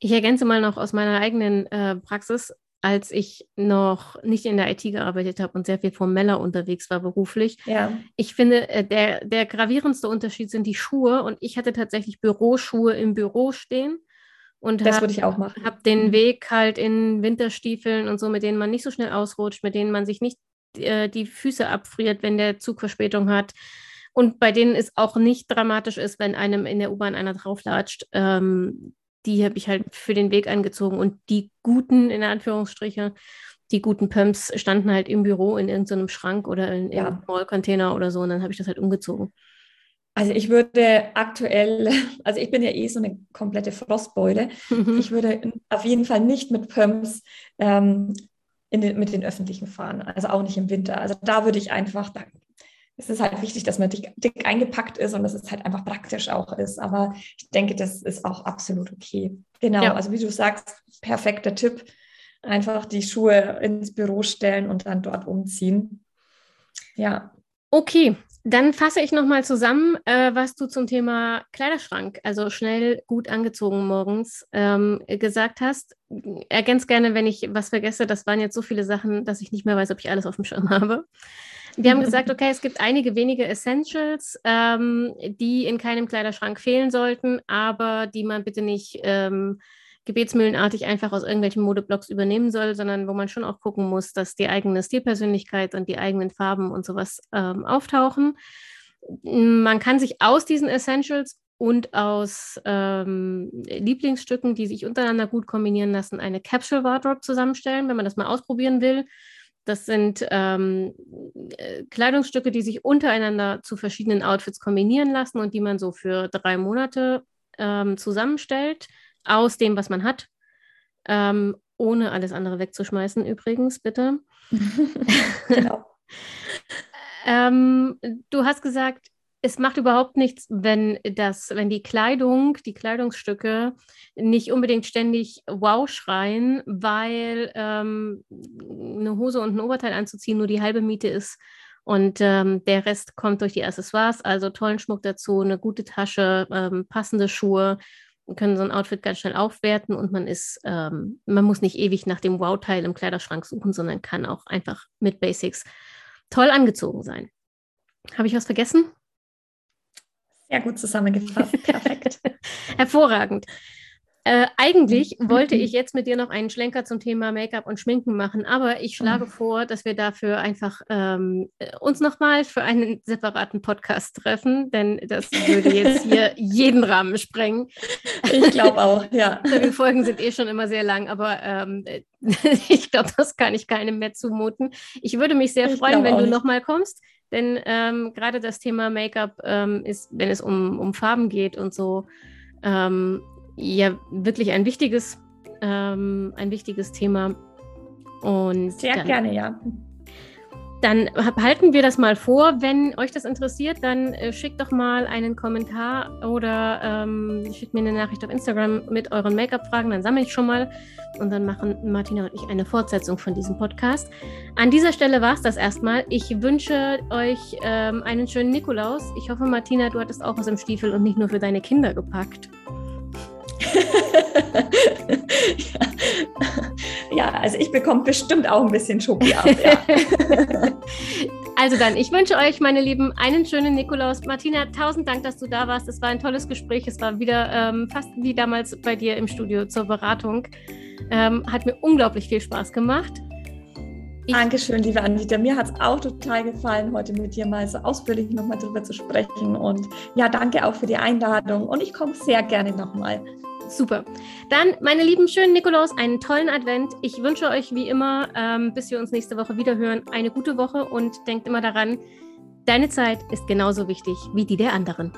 Ich ergänze mal noch aus meiner eigenen äh, Praxis, als ich noch nicht in der IT gearbeitet habe und sehr viel formeller unterwegs war beruflich. Ja. Ich finde, äh, der, der gravierendste Unterschied sind die Schuhe und ich hatte tatsächlich Büroschuhe im Büro stehen und das hab, würde ich auch machen. Habe den mhm. Weg halt in Winterstiefeln und so, mit denen man nicht so schnell ausrutscht, mit denen man sich nicht äh, die Füße abfriert, wenn der Zug Verspätung hat. Und bei denen es auch nicht dramatisch ist, wenn einem in der U-Bahn einer drauflatscht. Ähm, die habe ich halt für den Weg angezogen. Und die guten, in Anführungsstriche, die guten Pumps standen halt im Büro in irgendeinem Schrank oder in, ja. im Mall-Container oder so. Und dann habe ich das halt umgezogen. Also ich würde aktuell, also ich bin ja eh so eine komplette Frostbeule. Mhm. Ich würde auf jeden Fall nicht mit Pumps ähm, den, mit den Öffentlichen fahren, also auch nicht im Winter. Also da würde ich einfach, da, es ist halt wichtig, dass man dick, dick, eingepackt ist und dass es halt einfach praktisch auch ist. Aber ich denke, das ist auch absolut okay. Genau, ja. also wie du sagst, perfekter Tipp. Einfach die Schuhe ins Büro stellen und dann dort umziehen. Ja. Okay, dann fasse ich nochmal zusammen, äh, was du zum Thema Kleiderschrank, also schnell gut angezogen morgens, ähm, gesagt hast. Ergänz gerne, wenn ich was vergesse. Das waren jetzt so viele Sachen, dass ich nicht mehr weiß, ob ich alles auf dem Schirm habe. Wir haben gesagt, okay, es gibt einige wenige Essentials, ähm, die in keinem Kleiderschrank fehlen sollten, aber die man bitte nicht ähm, gebetsmühlenartig einfach aus irgendwelchen Modeblocks übernehmen soll, sondern wo man schon auch gucken muss, dass die eigene Stilpersönlichkeit und die eigenen Farben und sowas ähm, auftauchen. Man kann sich aus diesen Essentials und aus ähm, Lieblingsstücken, die sich untereinander gut kombinieren lassen, eine Capsule Wardrobe zusammenstellen, wenn man das mal ausprobieren will. Das sind ähm, äh, Kleidungsstücke, die sich untereinander zu verschiedenen Outfits kombinieren lassen und die man so für drei Monate ähm, zusammenstellt aus dem, was man hat, ähm, ohne alles andere wegzuschmeißen übrigens, bitte. genau. ähm, du hast gesagt, es macht überhaupt nichts, wenn das, wenn die Kleidung, die Kleidungsstücke nicht unbedingt ständig wow schreien, weil ähm, eine Hose und ein Oberteil anzuziehen nur die halbe Miete ist und ähm, der Rest kommt durch die Accessoires, also tollen Schmuck dazu, eine gute Tasche, ähm, passende Schuhe können so ein Outfit ganz schnell aufwerten und man ist, ähm, man muss nicht ewig nach dem Wow-Teil im Kleiderschrank suchen, sondern kann auch einfach mit Basics toll angezogen sein. Habe ich was vergessen? Sehr gut zusammengefasst. Perfekt. Hervorragend. Äh, eigentlich wollte ich jetzt mit dir noch einen Schlenker zum Thema Make-up und Schminken machen, aber ich schlage oh. vor, dass wir dafür einfach ähm, uns nochmal für einen separaten Podcast treffen, denn das würde jetzt hier jeden Rahmen sprengen. Ich glaube auch, ja. Die Folgen sind eh schon immer sehr lang, aber ähm, ich glaube, das kann ich keinem mehr zumuten. Ich würde mich sehr freuen, wenn du nochmal kommst. Denn ähm, gerade das Thema Make-up ähm, ist, wenn es um, um Farben geht und so, ähm, ja wirklich ein wichtiges, ähm, ein wichtiges Thema. Und Sehr dann, gerne, ja. Dann halten wir das mal vor. Wenn euch das interessiert, dann äh, schickt doch mal einen Kommentar oder ähm, schickt mir eine Nachricht auf Instagram mit euren Make-up-Fragen. Dann sammle ich schon mal und dann machen Martina und ich eine Fortsetzung von diesem Podcast. An dieser Stelle war es das erstmal. Ich wünsche euch ähm, einen schönen Nikolaus. Ich hoffe, Martina, du hattest auch was im Stiefel und nicht nur für deine Kinder gepackt. Ja. also ich bekomme bestimmt auch ein bisschen Schoki ab. Ja. also dann, ich wünsche euch, meine Lieben, einen schönen Nikolaus. Martina, tausend Dank, dass du da warst. Es war ein tolles Gespräch. Es war wieder ähm, fast wie damals bei dir im Studio zur Beratung. Ähm, hat mir unglaublich viel Spaß gemacht. Ich Dankeschön, liebe Anita. Mir hat es auch total gefallen, heute mit dir mal so ausführlich nochmal drüber zu sprechen. Und ja, danke auch für die Einladung. Und ich komme sehr gerne nochmal. Super. Dann, meine lieben schönen Nikolaus, einen tollen Advent. Ich wünsche euch wie immer, ähm, bis wir uns nächste Woche wieder hören, eine gute Woche und denkt immer daran, deine Zeit ist genauso wichtig wie die der anderen.